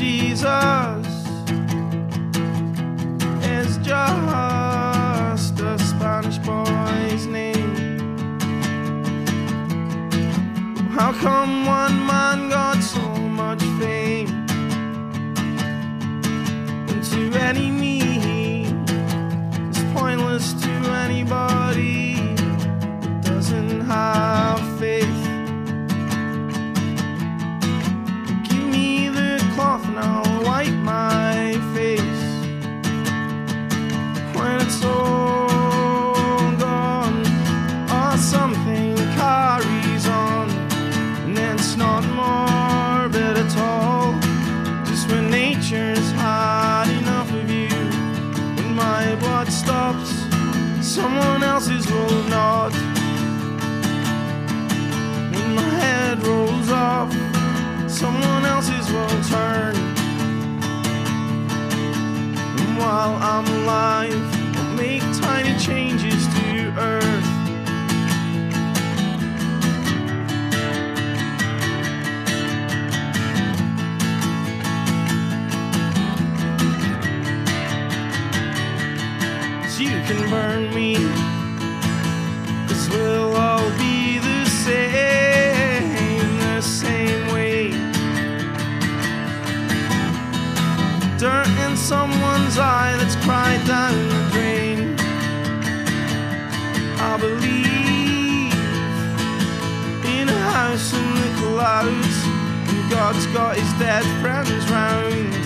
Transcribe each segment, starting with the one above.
Jesus is just a Spanish boy's name. How come one man got so much fame? And to any me is pointless to anybody that doesn't have My. While I'm alive, I'll make tiny changes to Earth. So you can burn me, someone's eye that's cried down the drain. I believe in a house in the clouds, and God's got his dead friends round.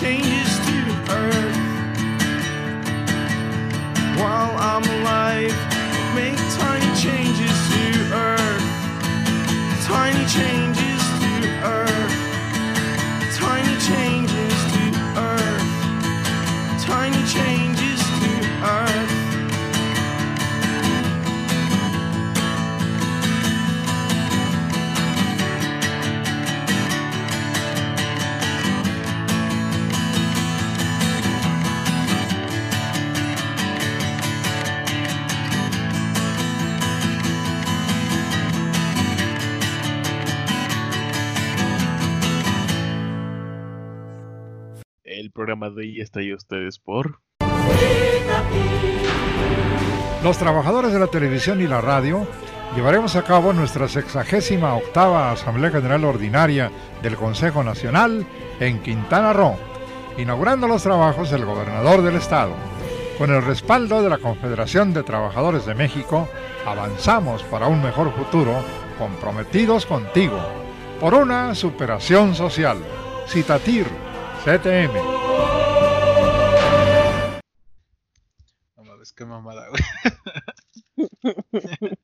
Changes to earth while I'm alive. Make tiny changes to Earth. Tiny changes programa de hoy está ahí ustedes por. Los trabajadores de la televisión y la radio llevaremos a cabo nuestra sexagésima octava Asamblea General Ordinaria del Consejo Nacional en Quintana Roo, inaugurando los trabajos el gobernador del estado. Con el respaldo de la Confederación de Trabajadores de México, avanzamos para un mejor futuro, comprometidos contigo, por una superación social. Citatir, CTM. Qué mamada, güey.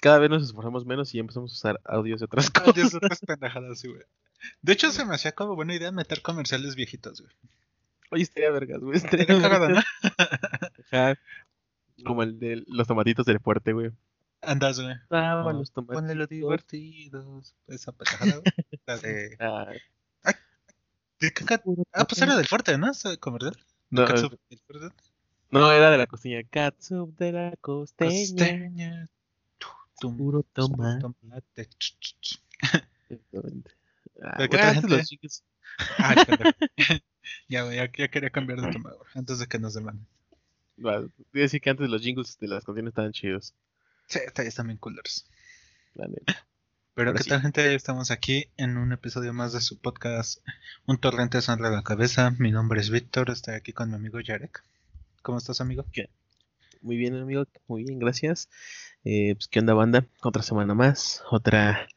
Cada vez nos esforzamos menos y empezamos a usar audios de otras cosas. Dios, otras pendejadas, sí, güey. De hecho, se me hacía como buena idea meter comerciales viejitos, güey. Oye, estaría vergas, güey. Estaría ¿no? Ajá. Como el de los tomatitos del fuerte, güey. Andas, güey. Ah, los tomatitos. Ponle los divertidos. Esa pendejada, güey. La de. Ah, ¿de qué ca- Ah, pues era del fuerte, ¿no? Comercial. no, fuerte. No, era de la costeña. Catsup de la costeña. Costeña. Puro tomate. tomate. Exactamente. Ah, ¿qué los chicos- Ah, ya, ya, ya quería cambiar de tema, Antes de que nos demanden. Bueno, a decir que antes los jingles de las canciones estaban chidos. Sí, está- están bien coolers. La neta. Pero Ahora qué sí. tal gente, estamos aquí en un episodio más de su podcast Un torrente sonra la cabeza. Mi nombre es Víctor, estoy aquí con mi amigo Yarek. ¿Cómo estás amigo? Muy bien, amigo. Muy bien, gracias. Eh, pues, ¿qué onda, banda? Otra semana más. Otra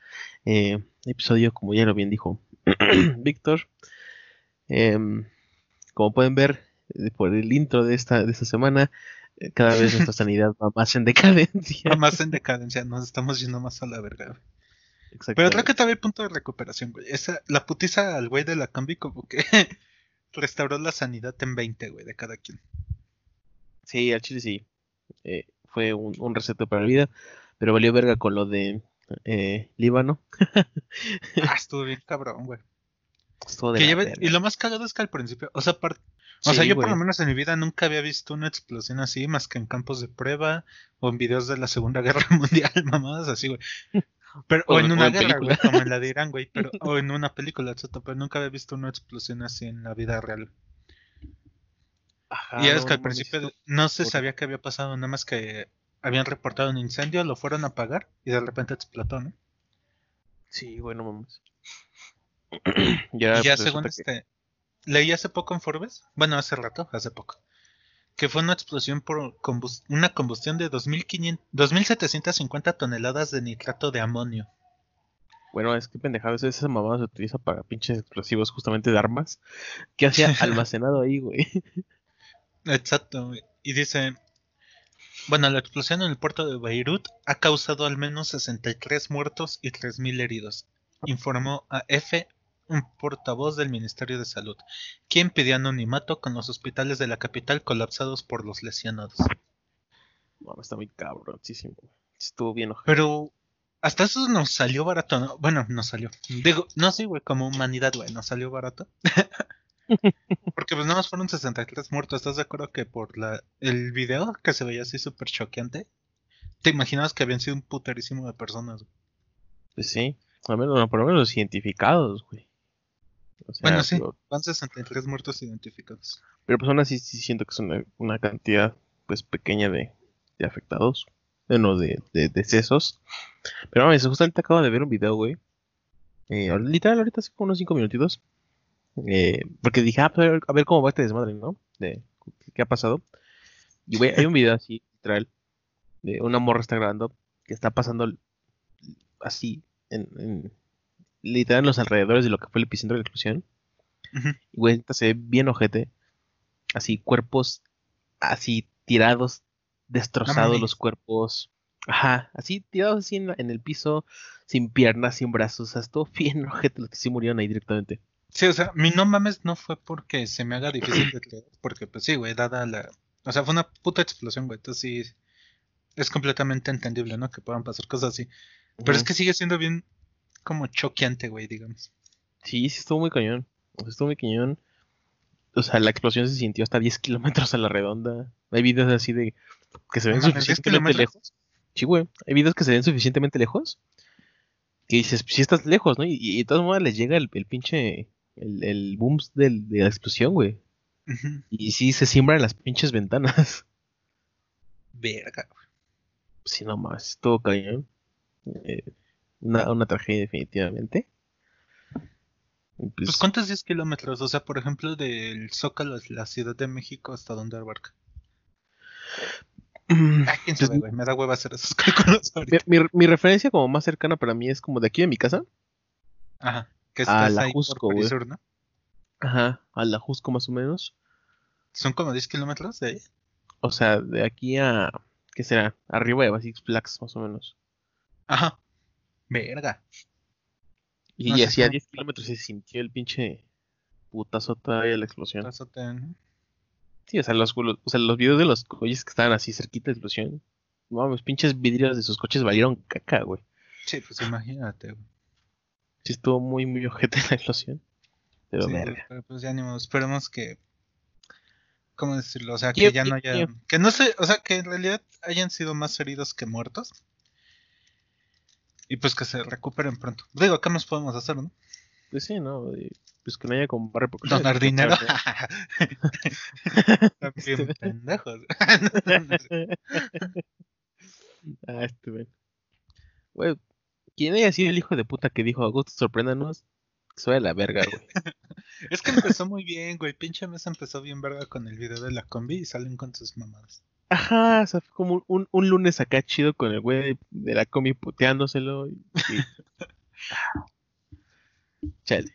eh, episodio, como ya lo bien dijo Víctor. Em, como pueden ver eh, por el intro de esta, de esta semana, eh, cada vez nuestra sanidad va más en decadencia. Va más en decadencia, nos estamos yendo más a la verga. Pero creo que todavía hay punto de recuperación, güey. Esa, la putiza al güey de la combi como que restauró la sanidad en 20, güey, de cada quien. Sí, al chile sí. Eh, fue un, un reset para la vida, pero valió verga con lo de eh, Líbano. Ah, estuvo bien cabrón, güey. Estuvo de Que lleve- y lo más cagado es que al principio, o sea, par- o sea, yo por lo menos en mi vida nunca había visto una explosión así, más que en campos de prueba o en videos de la Segunda Guerra Mundial, mamadas así, güey. Pero, o, O- en o una en guerra, película. güey, como en la de Irán, güey, pero, o en una película, etcétera, pero nunca había visto una explosión así en la vida real. Ajá, y es que al principio no se sabía qué había pasado, nada más que habían reportado un incendio, lo fueron a apagar y de repente explotó, ¿no? Sí, güey, no mames. ya, Y ya pues, según que- este, leí hace poco en Forbes, bueno, hace rato, hace poco, que fue una explosión por una combustión de 2500 2.750 toneladas de nitrato de amonio. Bueno, es que pendejada, esa- esa mamada se utiliza para pinches explosivos justamente de armas. ¿Qué hacía almacenado ahí, güey? Exacto, y dice, bueno, la explosión en el puerto de Beirut ha causado al menos 63 muertos y 3.000 heridos, informó a F un portavoz del Ministerio de Salud, quien pidió anonimato con los hospitales de la capital colapsados por los lesionados. No, está muy cabroncísimo. Estuvo bien ojete. Pero hasta eso nos salió barato, ¿no? Bueno, nos salió. Digo, no sí, güey, como humanidad, güey, nos salió barato. Porque pues nada más fueron 63 muertos. ¿Estás de acuerdo que por la el video que se veía así súper choqueante? ¿Te imaginabas que habían sido un puterísimo de personas? güey? Pues sí, al menos, no, por lo menos los identificados, güey. O sea, Bueno, sí, van 63 muertos identificados. pero pues aún así sí siento que es una, una cantidad pues pequeña de, de afectados. Bueno, de, de decesos. Pero mames, justamente acabo de ver un video, güey. Eh, literal, ahorita hace como unos 5 minutitos. Eh, porque dije, ah, a ver, cómo va este desmadre, ¿no? De qué ha pasado. Y güey, hay un video así, literal, de una morra está grabando que está pasando así, en, en- literal en los alrededores de lo que fue el epicentro de la explosión. Ujú. Y güey, se ve bien ojete. Así, cuerpos así tirados, destrozados los cuerpos. Ajá, así tirados así en, en el piso, sin piernas, sin brazos. O sea, estuvo bien ojete los que sí murieron ahí directamente. Sí, o sea, mi no mames no fue porque se me haga difícil de creer. Porque pues sí, güey, dada la... O sea, fue una puta explosión, güey. Entonces sí, es completamente entendible, ¿no? Que puedan pasar cosas así. Pero es que sigue siendo bien como choqueante, güey, digamos. Sí, sí estuvo muy cañón. O sea, estuvo muy cañón. O sea, la explosión se sintió hasta 10 kilómetros a la redonda. Hay videos así de que se ven No mames, 10 suficientemente lejos. Sí, güey. Hay videos que se ven suficientemente lejos. Que dices, si estás lejos, ¿no? Y, y de todas maneras les llega el, el pinche. El, el boom del, de la explosión, güey. Y sí se siembran las pinches ventanas. Verga. Sí, no más, estuvo cañón. Eh, una, una tragedia, definitivamente. Pues, Pues ¿cuántos 10 kilómetros? O sea, por ejemplo, del Zócalo, la Ciudad de México, ¿hasta dónde abarca? mm, Ay, quién pues, sabe, güey. Me da hueva hacer esos cálculos mi, ahorita. mi- mi referencia como más cercana para mí es como de aquí de mi casa. Ajá. Que A la ahí Jusco, güey. Ajá, a la Jusco más o menos. Son como 10 kilómetros de ahí. O sea, de aquí a. ¿Qué será? Arriba de Six Flags, más o menos. Ajá. Verga. Y, No y así a cómo- 10 kilómetros se sintió el pinche putazo todavía de la explosión. Azote, ¿no? Sí, o sea, los, los- o sea, los videos de los coches que estaban así cerquita de explosión. Vamos, pinches vidrios de sus coches valieron caca, güey. Sí, pues imagínate, güey. Sí, estuvo muy, muy ojete la explosión. Pero Sí, pero pues ya ni modo, esperemos que ¿cómo decirlo? O sea, que ya no haya que no sé, o sea, que en realidad hayan sido más heridos que muertos. Y pues que se recuperen pronto. Digo, ¿qué más podemos hacer, no? Pues sí, ¿no? Pues que no haya como repercusiones. Donar dinero. Este- bien pendejos. ah, este ven. Quien haya sido el hijo de puta que dijo Augusto, sorpréndanos, soy a la verga, güey. es que empezó muy bien, güey. Pinche mesa empezó bien verga con el video de la combi y salen con sus mamadas. Ajá, o sea, fue como un, un lunes acá chido con el güey de la comi puteándoselo. Y, y- Chale.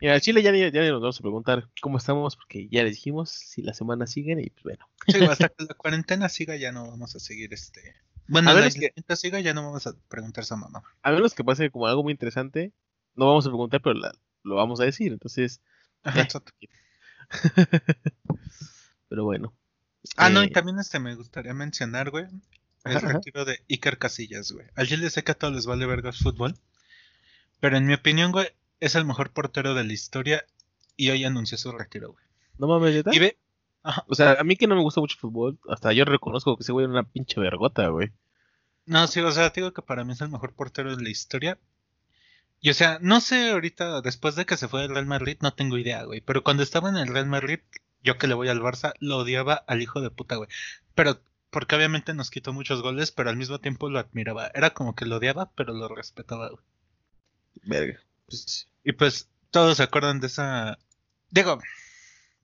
Mira, al Chile ya, ya nos vamos a preguntar cómo estamos, porque ya les dijimos si la semana siguen y pues bueno. Sí, hasta que la cuarentena siga ya no vamos a seguir este. Bueno, A ver, es que- siga ya no vamos a preguntar esa mamá. A menos que pase como algo muy interesante, no vamos a preguntar, pero la- lo vamos a decir. Entonces, Ajá, Eh. pero bueno. Ah, no, Eh, y también este me gustaría mencionar, güey, el Ajá, retiro de Iker Casillas, güey. Al Chile sé que a todos les vale verga el fútbol, pero en mi opinión, güey, es el mejor portero de la historia y hoy anunció su retiro, güey. No mames, ¿neta? Y ve, ajá, O sea, a mí que no me gusta mucho el fútbol, hasta yo reconozco que ese güey era una pinche vergota, güey. no, sí, o sea, te digo que para mí es el mejor portero de la historia. Y o sea, no sé ahorita, después de que se fue del Real Madrid, no tengo idea, güey. Pero cuando estaba en el Real Madrid, yo que le voy al Barça, lo odiaba al hijo de puta, güey. Pero, porque obviamente nos quitó muchos goles, pero al mismo tiempo lo admiraba. Era como que lo odiaba, pero lo respetaba, güey. Verga. Pues, Y pues, todos se acuerdan de esa. Digo,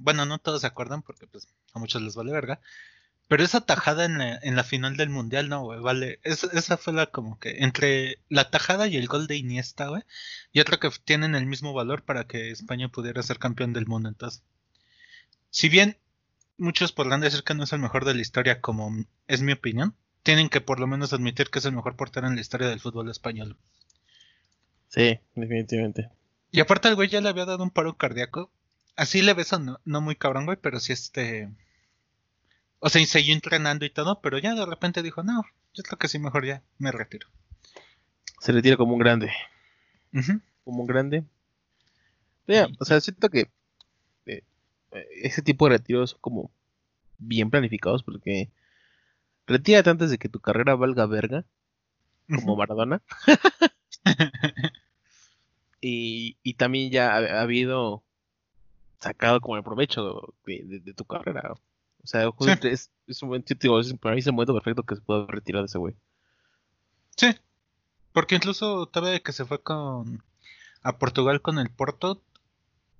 bueno, no todos se acuerdan porque pues a muchos les vale verga. Pero esa tajada en la, en la final del mundial, no, güey, vale. Esa, esa fue la como que entre la tajada y el gol de Iniesta, güey. Yo creo que tienen el mismo valor para que España pudiera ser campeón del mundo. Entonces, si bien muchos podrán decir que no es el mejor de la historia, como es mi opinión, tienen que por lo menos admitir que es el mejor portero en la historia del fútbol español. sí, definitivamente. Y aparte el güey ya le había dado un paro cardíaco. Así le ves, no, no muy cabrón, güey, pero sí este... O sea, y siguió entrenando y todo, pero ya de repente dijo, no, yo creo que sí, mejor ya me retiro. Se retira como un grande. Como un grande. Mira, o sea, siento que eh, eh, ese tipo de retiros son como bien planificados porque retírate antes de que tu carrera valga verga, como. Maradona. y, y también ya ha, ha habido sacado como el provecho de, de- de tu carrera. O sea, es, es un buen título, es, para mí es el momento perfecto que se puede retirar de ese güey. Sí, porque incluso todavía que se fue con a Portugal con el Porto,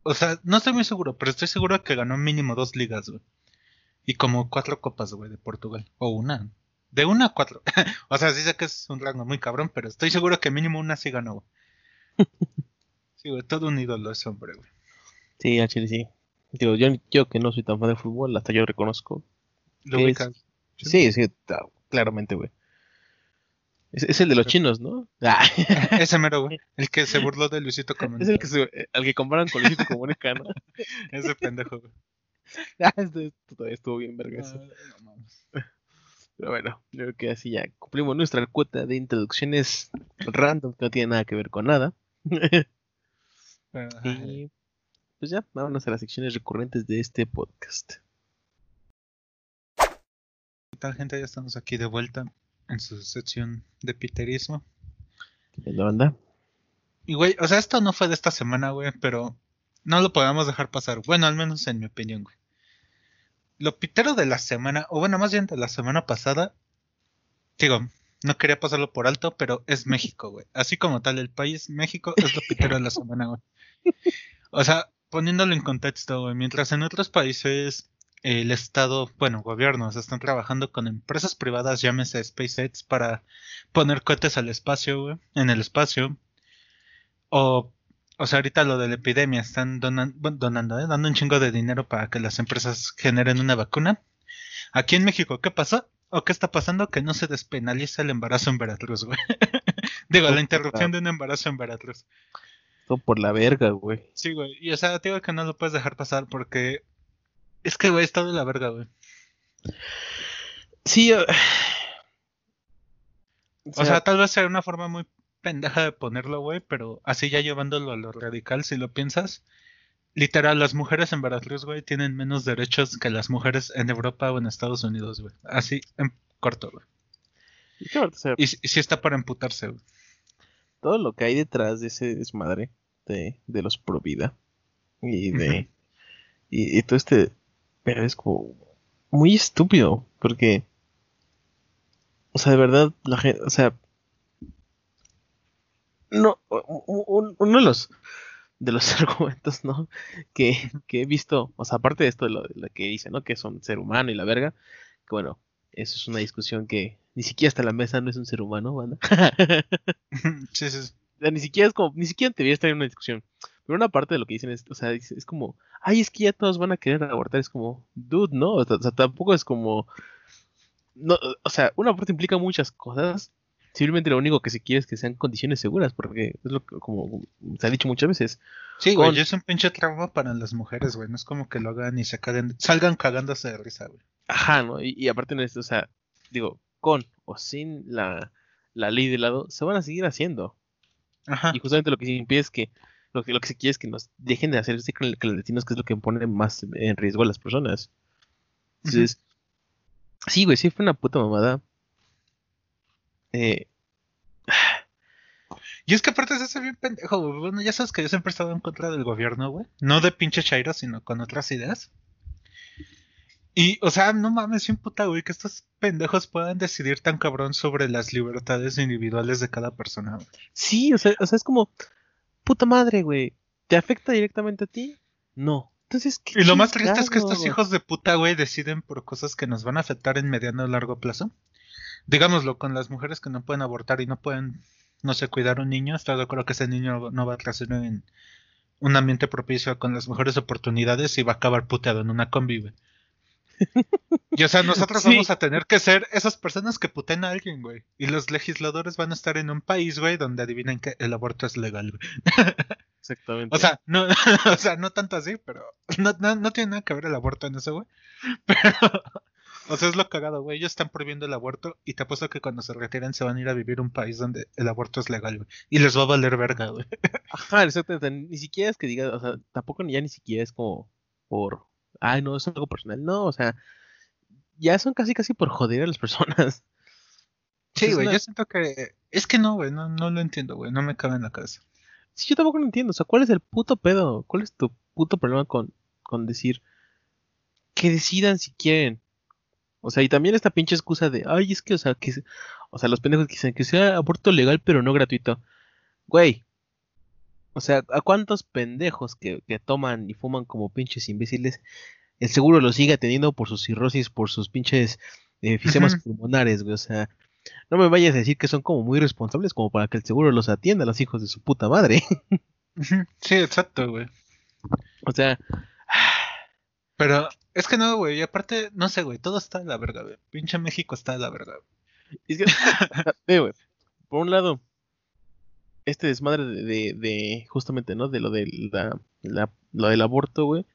o sea, no estoy muy seguro, pero estoy seguro que ganó mínimo dos ligas, güey. Y como cuatro copas, güey, de Portugal. O una. De una a cuatro. o sea, sí sé que es un rango muy cabrón, pero estoy seguro que mínimo una sí ganó, güey. sí, güey, todo un ídolo ese hombre, güey. Sí, al Chile sí. Digo, yo, yo que no soy tan fan del fútbol, hasta yo reconozco. Lo ¿Qué ubicas. Sí, sí, claramente, güey. Es, es el de los chinos, ¿no? Ah, Ese mero, güey. El que se burló de Luisito es Comunica. el que se, al que comparan con Luisito Comunica, ¿no? Ese pendejo, güey. Ah, esto, esto todavía estuvo bien verga eso. Ah, no mames. Pero bueno, creo que así ya cumplimos nuestra cuota de introducciones random que no tiene nada que ver con nada. Ajá. y pues ya, vámonos a las secciones recurrentes de este podcast. ¿Qué tal, gente? Ya estamos aquí de vuelta en su sección de piterismo. ¿Qué la banda? Y, güey, o sea, esto no fue de esta semana, güey, pero no lo podemos dejar pasar. Bueno, al menos en mi opinión, güey. Lo pitero de la semana, o bueno, más bien de la semana pasada, digo, no quería pasarlo por alto, pero es México, güey. Así como tal, el país México es lo pitero de la semana, güey. O sea, poniéndolo en contexto, güey, mientras en otros países el Estado, bueno, gobiernos están trabajando con empresas privadas, llámese SpaceX, para poner cohetes al espacio, güey, en el espacio. O, o sea, ahorita lo de la epidemia, están donan- donando, ¿eh? dando un chingo de dinero para que las empresas generen una vacuna. Aquí en México, ¿qué pasó? ¿O qué está pasando? Que no se despenaliza el embarazo en Veracruz, güey. Digo, la interrupción de un embarazo en Veracruz. Todo por la verga, güey. Sí, güey. Y o sea, te digo que no lo puedes dejar pasar porque es que, güey, está de la verga, güey. Sí, o, O sea, tal vez sea una forma muy pendeja de ponerlo, güey, pero así ya llevándolo a lo radical, si lo piensas. Literal, las mujeres en Veracruz, güey, tienen menos derechos que las mujeres en Europa o en Estados Unidos, güey. Así, en corto, güey. y Y, y sí está para emputarse, güey. todo lo que hay detrás de ese desmadre de, de los pro vida y de y, y todo este pero es como muy estúpido porque o sea de verdad la gente o sea no uno de los de los argumentos no que, que he visto o sea aparte de esto de lo, de lo que dice no que es un ser humano y la verga que bueno eso es una discusión que ni siquiera hasta la mesa no es un ser humano ¿vale? sí, sí. sí. Sea, ni siquiera es como, ni siquiera debería estar en una discusión. Pero una parte de lo que dicen es, o sea, es, es como, ay, es que ya todos van a querer abortar. Es como, dude, no. O sea, tampoco es como. No, o sea, una parte implica muchas cosas. Simplemente lo único que se quiere es que sean condiciones seguras, porque es lo que, como se ha dicho muchas veces. Sí, güey, Con- es un pinche trauma para las mujeres, güey. No es como que lo hagan y se caguen, salgan cagándose de risa, güey. Ajá, ¿no? Y, y aparte de esto, o sea, digo, con o sin la, la ley de lado, se van a seguir haciendo. Ajá. Y justamente lo que se impide es que lo que, lo que se quiere es que nos dejen de hacer ese cl- clandestinos, que es lo que pone más en riesgo a las personas. Entonces, sí, güey, sí fue una puta mamada. Eh, Y es que aparte se hace bien pendejo, güey. Bueno, ya sabes que yo siempre he estado en contra del gobierno, güey. No de pinche chairo, sino con otras ideas. Y, o sea, no mames, bien puta, güey, que estos pendejos puedan decidir tan cabrón sobre las libertades individuales de cada persona, güey. sí, o sea, o sea, es como, puta madre, güey, ¿te afecta directamente a ti? No. Entonces, ¿qué Y lo más triste es que estos hijos de puta, güey, deciden por cosas que nos van a afectar en mediano o largo plazo. Digámoslo, con las mujeres que no pueden abortar y no pueden, no sé, cuidar un niño, estoy de acuerdo que ese niño no va a crecer en un ambiente propicio con las mejores oportunidades y va a acabar puteado en una güey. Y o sea, nosotros Sí. vamos a tener que ser esas personas que puteen a alguien, güey. Y los legisladores van a estar en un país, güey, donde adivinen que el aborto es legal, güey. Exactamente. O sea, no, o sea, no tanto así, pero no, no, no tiene nada que ver el aborto en eso, güey. Pero, o sea, es lo cagado, güey. Ellos están prohibiendo el aborto y te apuesto que cuando se retiren se van a ir a vivir a un país donde el aborto es legal, güey. Y les va a valer verga, güey. Ajá, exactamente. Ni siquiera es que diga, o sea, tampoco ya ni siquiera es como por, ay, no, es algo personal. No, o sea, ya son casi casi por joder a las personas. Sí, güey, una- yo siento que... Es que no, güey, no, no lo entiendo, güey. No me cabe en la cabeza. Sí, yo tampoco lo entiendo. O sea, ¿cuál es el puto pedo? ¿Cuál es tu puto problema con, con decir que decidan si quieren? O sea, y también esta pinche excusa de, ay, es que, o sea, que, o sea, los pendejos que dicen que sea aborto legal pero no gratuito. Güey. O sea, ¿a cuántos pendejos que, que toman y fuman como pinches imbéciles el seguro lo sigue atendiendo por sus cirrosis, por sus pinches eh, fisemas Ujú. pulmonares, güey? O sea, no me vayas a decir que son como muy responsables como para que el seguro los atienda, los hijos de su puta madre. Sí, exacto, güey. O sea, Pero es que no, güey. Y aparte, no sé, güey. Todo está de la verga, güey. Pinche México está de la verga, güey. es que, o sea, ve, güey, por un lado, este desmadre de, de, de justamente, ¿no? De lo, de la, la- lo del aborto, güey.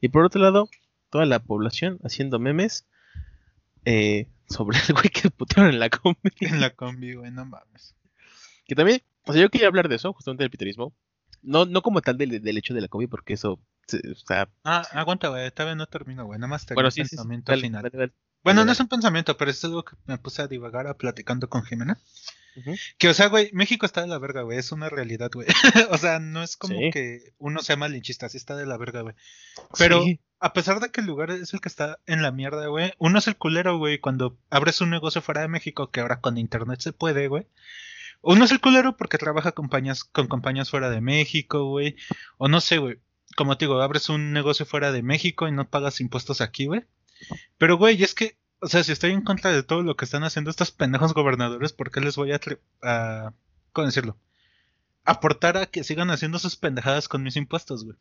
Y por otro lado, toda la población haciendo memes eh, sobre el güey que putearon en la combi. En la combi, güey, no mames. Que también, o sea, yo quería hablar de eso, justamente del piterismo. No, no como tal del, del hecho de la combi, porque eso, o sea, Ah, aguanta, güey. Todavía no termino, güey. Nada más tengo bueno, sí, sí, sí, pensamiento dale, final. dale, dale. Bueno, no es un pensamiento, pero es algo que me puse a divagar a platicando con Jimena. Que, o sea, güey, México está de la verga, güey. Es una realidad, güey. o sea, no es como Sí. que uno sea malinchista, sí está de la verga, güey. Pero Sí. a pesar de que el lugar es el que está en la mierda, güey, uno es el culero, güey, cuando abres un negocio fuera de México, que ahora con internet se puede, güey. Uno es el culero porque trabaja compañías, con compañías fuera de México, güey. O no sé, güey. Como te digo, abres un negocio fuera de México y no pagas impuestos aquí, güey. Pero, güey, es que, o sea, si estoy en contra de todo lo que están haciendo estos pendejos gobernadores, ¿por qué les voy a, a ¿cómo decirlo? Aportar a que sigan haciendo sus pendejadas con mis impuestos, güey.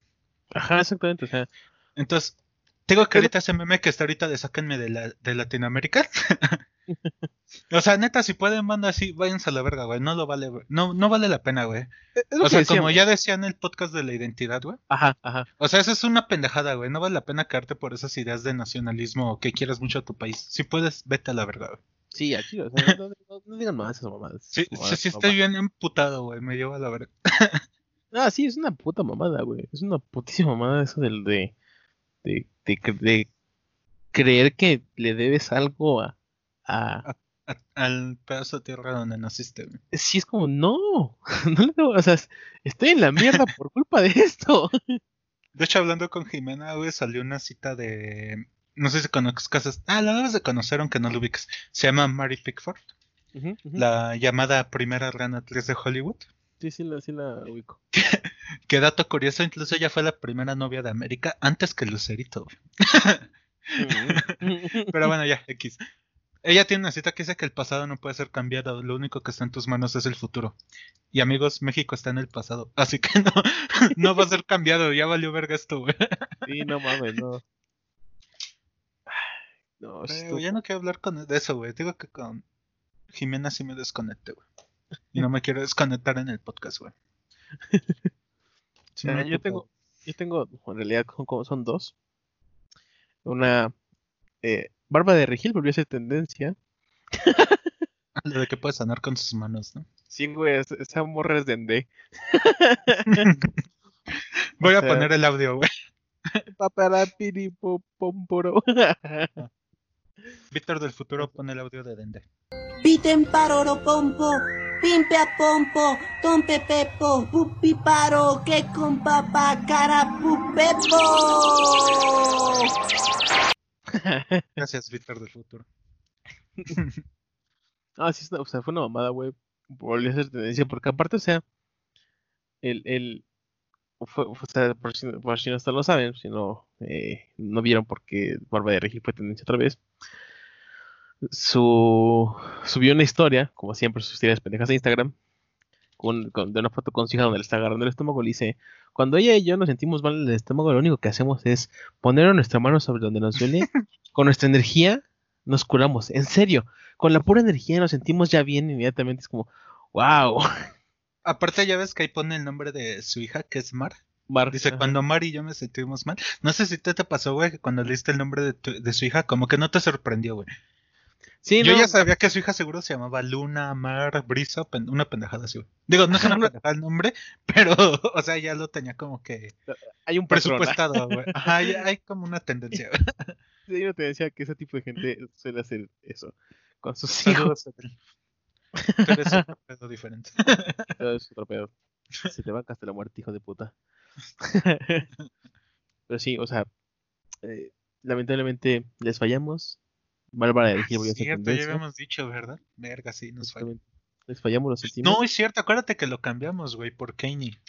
Ajá, exactamente, o sea, Entonces, tengo que ahorita ese meme que está ahorita de sáquenme de, la, de Latinoamérica. o sea, neta, si pueden, manda así, váyanse a la verga, güey. No lo vale, güey. No, no vale la pena, güey. lo O sea, decíamos. como ya decía en el podcast de la identidad, güey. Ajá, ajá. O sea, eso es una pendejada, güey. No vale la pena quedarte por esas ideas de nacionalismo o que quieras mucho a tu país. Si puedes, vete a la verga, güey. Sí, aquí, o sea, no, no- no digan más esas mamadas. Sí, sí, sí estoy bien emputado, güey. Me lleva a la verga. Ah, sí, es una puta mamada, güey. Es una putísima mamada eso del de, de, de, de creer que le debes algo a, a... A- al pedazo de tierra donde naciste. Sí, es como, no, no le debo, o sea, es- estoy en la mierda por culpa de esto. De hecho, hablando con Jimena, güey, salió una cita de. No sé si conozcas. Ah, la debes de conocer, aunque no lo ubiques. Se llama Mary Pickford, la llamada primera gran actriz de Hollywood. Sí, sí, la, sí la ubico. Que dato curioso, incluso ella fue la primera novia de América antes que Lucerito, güey. Ujú. Pero bueno, ya, X. Ella tiene una cita que dice que el pasado no puede ser cambiado, lo único que está en tus manos es el futuro. Y amigos, México está en el pasado, así que no, no va a ser cambiado, ya valió verga esto, güey. Sí, no mames, no. No, Pero esto- ya no quiero hablar con de eso, güey. Digo que con Jimena sí me desconecté, güey. Y no me quiero desconectar en el podcast, güey. Sí Ah, he yo tengo, yo tengo, en realidad son, como- son dos. Una eh, barba de regil volvió a ser tendencia. Lo de que puede sanar con sus manos, ¿no? Sí, güey, es- esa morra es dende. Voy a sea- poner el audio, güey. Papara piripopomporo. Víctor del futuro pone el audio de Dende. Piten paroro pompo, pimpe a pompo, tompe pepo, pupi paro, que con papá cara pupepo. Gracias, Víctor del futuro. Ah, sí, o sea, fue una mamada, güey. Volvió a ser tendencia, porque aparte, o sea, el, el, fue, o sea, por si, por si no hasta lo saben, si no, eh, no vieron porque Barba de Regil fue tendencia otra vez. Su, subió una historia, como siempre, sus historias pendejas de Instagram, con, con- de una foto con su hija donde le está agarrando el estómago. Le dice: Cuando ella y yo nos sentimos mal en el estómago, lo único que hacemos es poner nuestra mano sobre donde nos duele, con nuestra energía nos curamos. En serio, con la pura energía nos sentimos ya bien inmediatamente. Es como, wow. Aparte, ya ves que ahí pone el nombre de su hija, que es Mar. Mar, Dice, ajá. cuando Mar y yo me sentimos mal. No sé si te, te pasó, güey, que cuando leíste el nombre de, tu- de su hija, como que no te sorprendió, güey. Sí, Yo no, ya sabía que su hija seguro se llamaba Luna, Mar, Brisa, pen- una pendejada así. Digo, no es una pendejada el nombre, pero, o sea, ya lo tenía como que hay un patrón, presupuestado, güey. Hay, hay como una tendencia. Sí, hay una tendencia que ese tipo de gente suele hacer eso con sus hijos. Pero es otro pedo diferente. Todo es otro pedo. Se te banca hasta la muerte, hijo de puta. Pero sí, o sea, eh, lamentablemente les fallamos. Bárbara de Regil volvió a ser Cierto, ya habíamos dicho, ¿verdad? Verga, sí, nos falló. Les fallamos, lo sentimos. No, es cierto, acuérdate que lo cambiamos, güey, por Kanye.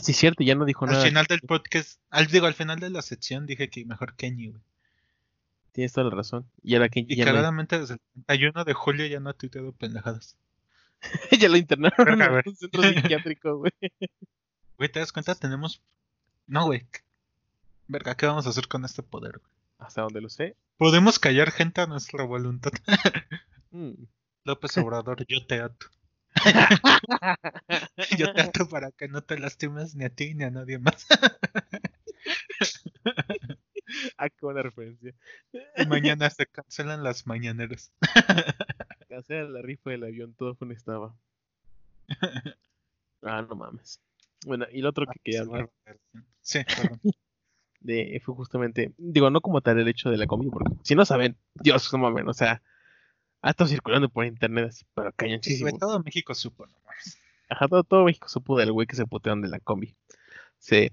Sí, cierto, ya no dijo Al nada. final del podcast, al, digo, al final de la sección dije que mejor Kanye, güey. Tienes toda la razón. Y ahora que Y ya, cagadamente desde el 31 de julio ya no ha tuiteado pendejadas. ya lo internaron en un centro psiquiátrico, güey. Güey, ¿te das cuenta? Tenemos... No, güey. Verga, ¿qué vamos a hacer con este poder, güey? Hasta donde lo sé. Podemos callar gente a nuestra voluntad. Mm. López Obrador, yo te ato. yo te ato para que no te lastimes ni a ti ni a nadie más. Ah, qué buena referencia. y mañana se cancelan las mañaneras. Cancela la rifa del avión, todo fue estaba. Ah, no mames. Bueno, y lo otro que quería hablar Sí, perdón. De fue justamente, digo, no como tal el hecho de la comida, porque si no saben, Dios, no mames, o sea, ha estado circulando por internet así, pero Sí, cañoncísimo. güey, todo México supo, no mames. Ajá, todo, todo México supo del güey que se putearon de la combi. Sí.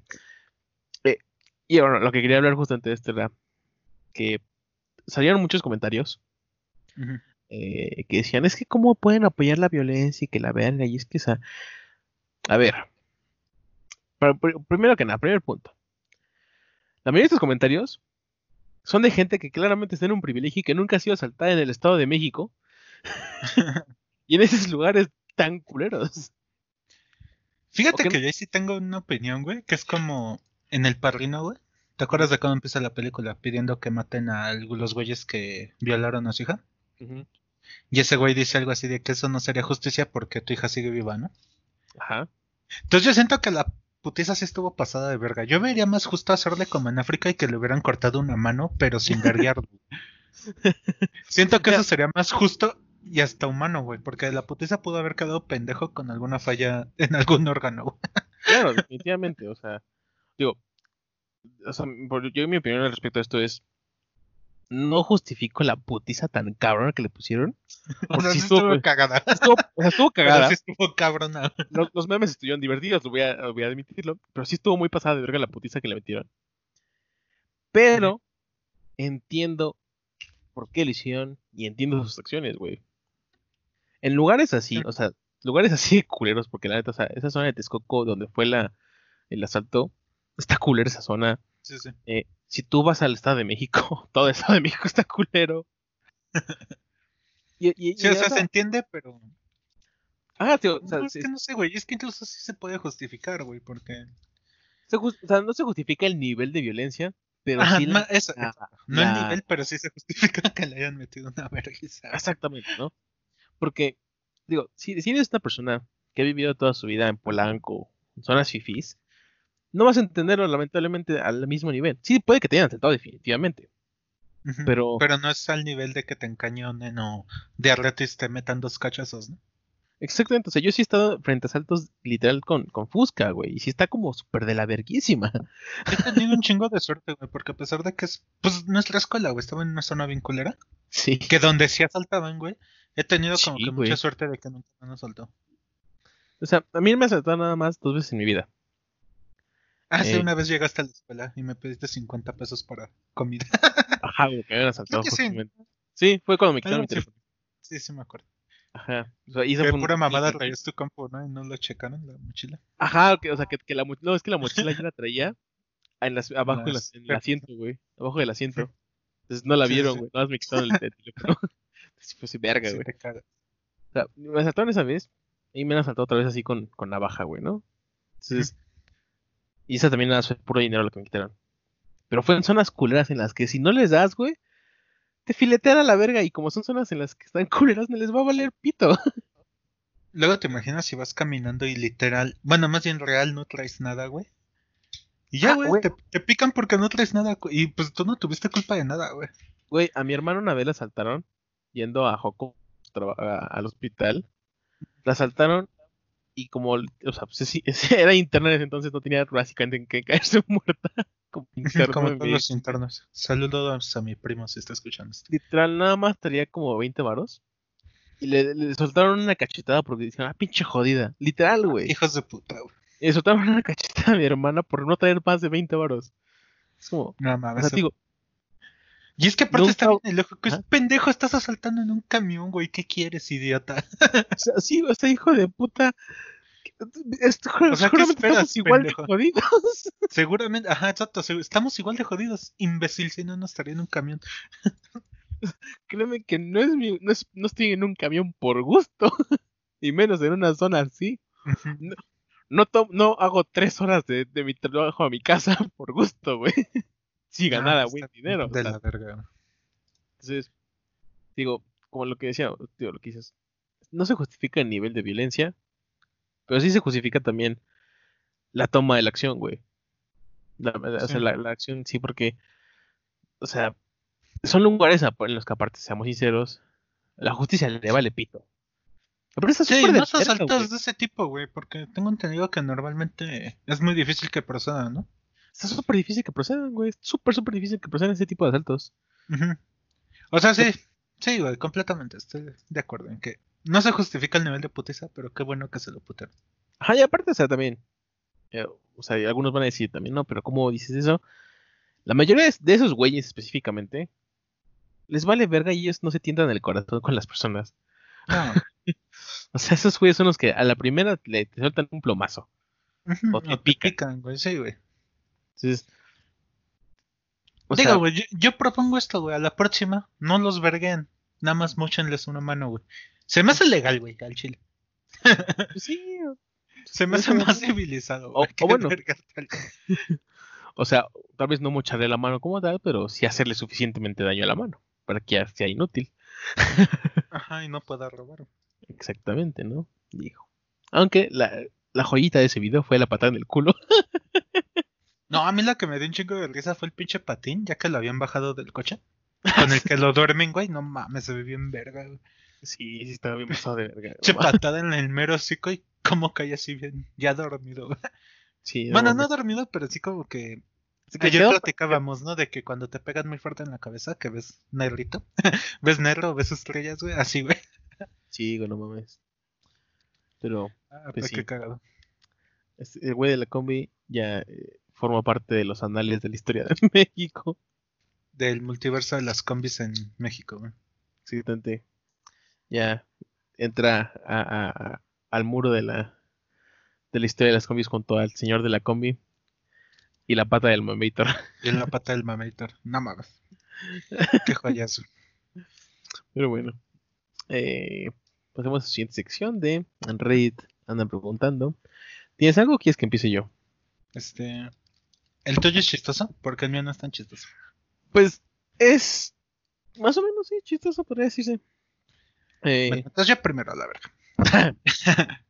Eh, y bueno, lo que quería hablar justamente de esto era que salieron muchos comentarios eh, que decían, es que cómo pueden apoyar la violencia y que la verga, y es que esa... A ver, pr- primero que nada, primer punto. La mayoría de estos comentarios son de gente que claramente está en un privilegio y que nunca ha sido asaltada en el Estado de México y en esos lugares tan culeros. Fíjate que yo ahí sí tengo una opinión, güey, que es como en El Padrino, güey. ¿Te acuerdas de cómo empieza la película pidiendo que maten a los güeyes que violaron a su hija? Y ese güey dice algo así de que eso no sería justicia porque tu hija sigue viva, ¿no? Ajá. Entonces yo siento que la putiza sí estuvo pasada de verga. Yo vería más justo hacerle como en África y que le hubieran cortado una mano, pero sin verguearlo. siento que eso sería más justo y hasta humano, güey, porque la putiza pudo haber quedado pendejo con alguna falla en algún órgano. Claro, definitivamente, o sea, digo, o sea, yo mi opinión al respecto de esto es, no justifico la putiza tan cabrona que le pusieron. O Porque sea, sí estuvo, estuvo cagada. estuvo- o sea, estuvo Pero cagada. sí estuvo cabrona. Los, los memes estuvieron divertidos, lo voy, a, lo voy a admitirlo, pero sí estuvo muy pasada de verga la putiza que le metieron. Pero entiendo por qué lo hicieron y entiendo sus acciones, güey. En lugares así, o sea, lugares así de culeros, porque la neta, o sea, esa zona de Texcoco donde fue la, el asalto, está culera esa zona. Sí, sí. Eh, si tú vas al Estado de México, todo el Estado de México está culero. Y, y- Sí, y, o sea, se entiende, pero. ajá, tío, o sea, No, es se- que no sé, güey. Es que incluso sí se puede justificar, güey, porque. se jus- o sea, no se justifica el nivel de violencia, pero Ajá, sí la- ma- eso, la-. No la- el nivel, pero sí se justifica que le hayan metido una vergüenza. Exactamente, ¿no? Porque, digo, si, si eres una persona que ha vivido toda su vida en Polanco, en zonas fifís, no vas a entenderlo lamentablemente al mismo nivel. Sí, puede que te hayan sentado definitivamente, pero... Pero no es al nivel de que te encañonen o de arretis te metan dos cachazos, ¿no? Exactamente, o sea, yo sí he estado frente a saltos literal con, con Fusca, güey, y sí está como súper de la verguísima. He tenido un chingo de suerte, güey, porque a pesar de que es, pues, nuestra escuela, güey, estaba en una zona vinculera, Sí. que donde sí asaltaban, güey, he tenido como Sí, que güey. mucha suerte de que nunca me asaltado. O sea, a mí me ha saltado nada más dos veces en mi vida. Ah, sí, Eh. una vez llegaste a la escuela y me pediste 50 pesos para comida. Ajá, güey, que me habían asaltado sí. Sí, fue cuando me quitaron Algo mi así teléfono. Sí, sí me acuerdo. Ajá. O sea, Que pura mamada traías tu campo, ¿no? Y no lo checaron la mochila. Ajá, que- o sea, que, que la mochila, no, es que la mochila yo la traía en las, abajo en, las- Las en el piernas. asiento, güey, abajo del asiento. Entonces no la Sí, sí, vieron, sí. güey, nada más me quitaron el, el teléfono. Entonces fue así, verga, Sí güey. O sea, me asaltaron esa vez y me han asaltado otra vez así con, con navaja, güey, ¿no? Entonces, y esa también nada, fue puro dinero lo que me quitaron. Pero fue en zonas culeras en las que si no les das, güey, te filetean a la verga y como son zonas en las que están culeras, no les va a valer pito. Luego te imaginas si vas caminando y literal, bueno, más bien real, no traes nada, güey. Y ya, Ah, güey, te, te pican porque no traes nada, y pues tú no tuviste culpa de nada, güey. Güey, a mi hermano una vez la asaltaron yendo a Joco al hospital. La asaltaron y como, o sea, pues sí, era interna en ese entonces, no tenía básicamente en qué caerse muerta. Como interno Como todos los internos. Saludos a mi primo si está escuchando esto. Literal, nada más traía como 20 varos. Y le, le soltaron una cachetada porque dijeron, ah, pinche jodida. Literal, güey. Hijos de puta, güey. Le soltaron una cachetada a mi hermana por no traer más de 20 varos. Es como, No o mames. sea, digo, y es que aparte está bien el ojo, que es Ajá. pendejo, estás asaltando en un camión, güey. ¿Qué quieres, idiota? o sea, sí, o sea, hijo de puta. Esto, O sea, ¿qué seguramente esperas, estamos igual de jodidos. Seguramente, ajá, exacto. Estamos igual de jodidos, imbécil, si no, no estaría en un camión. Créeme que no es mi, no, es- no estoy en un camión por gusto. y menos en una zona así. No, to- no hago tres horas de, de mi trabajo a mi casa por gusto, güey. Sí, ganar Ah, buen está dinero. o De sea, la verga. Entonces, digo, como lo que decía, digo, lo que dices, no se justifica el nivel de violencia, pero sí se justifica también la toma de la acción, güey. La, o sea, Sí. la, la acción, sí, porque, o sea, son lugares en los que aparte, seamos sinceros, la justicia le vale pito. Pero está Sí, más asaltos de ese tipo, güey, porque tengo entendido que normalmente es muy difícil que procedan, ¿no? Está súper difícil que procedan, güey. Súper, súper difícil que procedan ese tipo de asaltos. O sea, sí, sí, güey, completamente, estoy de acuerdo en que no se justifica el nivel de putiza, pero qué bueno que se lo putearon. Ajá, y aparte, o sea, también. eh, o sea, algunos van a decir también, no, pero ¿cómo dices eso? La mayoría de- esos güeyes específicamente les vale verga y ellos no se tientan el corazón con las personas. No. O sea, esos güeyes son los que a la primera le te sueltan un plomazo. Ujú, O te o te pican. pican, güey, sí, güey. Entonces. O Digo, güey, yo, yo propongo esto, güey, a la próxima, no los verguen, nada más mochenles una mano, güey. Se me hace legal, güey, al chile. pues sí, Se me hace más civilizado, O- güey. o bueno. o sea, tal vez no mocharle la mano como tal, pero sí hacerle suficientemente daño a la mano para que ya sea inútil. Ajá, y no pueda robar. Exactamente, ¿no? Digo. Aunque la, la joyita de ese video fue la patada en el culo. No, a mí la que me dio un chingo de risa fue el pinche patín, ya que lo habían bajado del coche. Con el que lo duermen, güey. No mames, se ve bien verga, güey. Sí, sí estaba bien pasado de verga. Mames. patada en el mero hocico y cómo cae así bien, ya dormido, güey. Sí, Bueno, no dormido, pero sí como que Se que Ayer platicábamos, ¿no? De que cuando te pegan muy fuerte en la cabeza, que ves negrito, ves negro, ves estrellas, güey, así, güey. Sí, güey, no mames. Pero Ah, Pues qué sí. cagado. el güey de la combi ya eh, forma parte de los anales de la historia de México. Del multiverso de las combis en México. Sí, tante. Ya entra a, a- a- al muro de la de la historia de las combis junto al señor de la combi y la pata del mamator. Y en la pata del mamator. No mames. Qué joyazo. Pero bueno. Eh, pasemos a la siguiente sección de Reddit. Andan preguntando. ¿Tienes algo o quieres que empiece yo? Este. ¿El tuyo es chistoso? Porque el mío no es tan chistoso. Pues es más o menos, sí, chistoso, podría decirse. Eh, Bueno, entonces yo primero, la verga.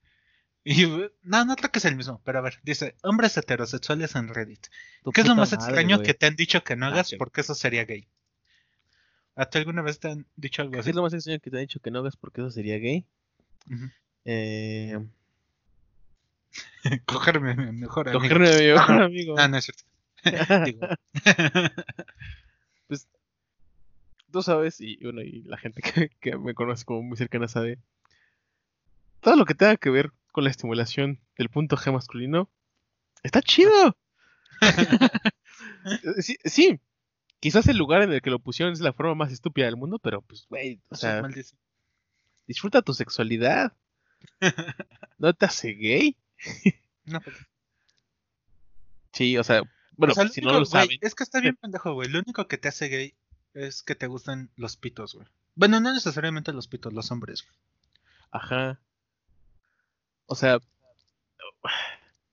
y, no, no creo que es el mismo, pero a ver, dice, hombres heterosexuales en Reddit. ¿Qué es lo puta más madre, extraño que te han dicho que no Ah, hagas porque eso sería gay? ¿A ti alguna vez te han dicho algo ¿Qué así? es lo más extraño que te ha dicho que no hagas porque eso sería gay? Eh, Cogerme mi mejor amigo. cogerme mi mejor amigo. Ah, no es cierto. Digo, Tú sabes, y bueno, y la gente que, que me conoce como muy cercana sabe. Todo lo que tenga que ver con la estimulación del punto G masculino está chido. sí, sí, quizás el lugar en el que lo pusieron es la forma más estúpida del mundo, pero pues, güey, o sea, disfruta tu sexualidad. ¿No te hace gay? No, Sí, o sea, bueno, o sea, lo si no lo saben. Es que está bien pendejo, güey. Lo único que te hace gay es que te gustan los pitos, güey. Bueno, no necesariamente los pitos, los hombres, güey. Ajá. O sea,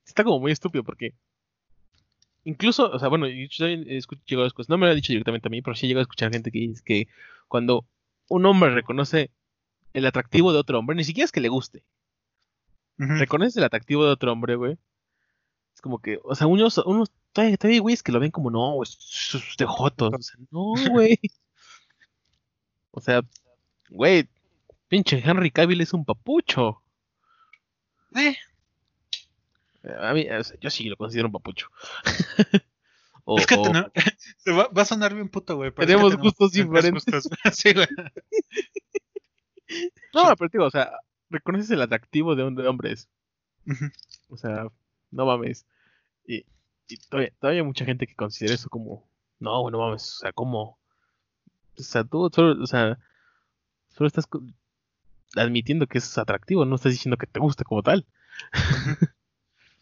está como muy estúpido porque incluso, o sea, bueno, yo también he llegado a escuchar, no me lo ha dicho directamente a mí, pero sí he llegado a escuchar gente que dice que cuando un hombre reconoce el atractivo de otro hombre, ni siquiera es que le guste, Ujú. reconoce el atractivo de otro hombre, güey. Es como que, o sea, unos, unos todavía, todavía güeyes que lo ven como, no, es, es de jotos. O sea, no, güey. O sea, güey, pinche Henry Cavill es un papucho. Eh, Eh, A mí, o sea, yo sí lo considero un papucho. O- es que o- tenemos- se va, va a sonar bien puto, güey. es que Tenemos gustos diferentes gustos. sí, güey. No, pero digo, o sea, reconoces el atractivo de, un- de hombres. O sea, no mames. Y, y todavía, todavía hay mucha gente que considera eso como, no, bueno, mames, o sea, ¿cómo? O sea, tú solo, o sea, solo estás admitiendo que es atractivo, no estás diciendo que te gusta como tal.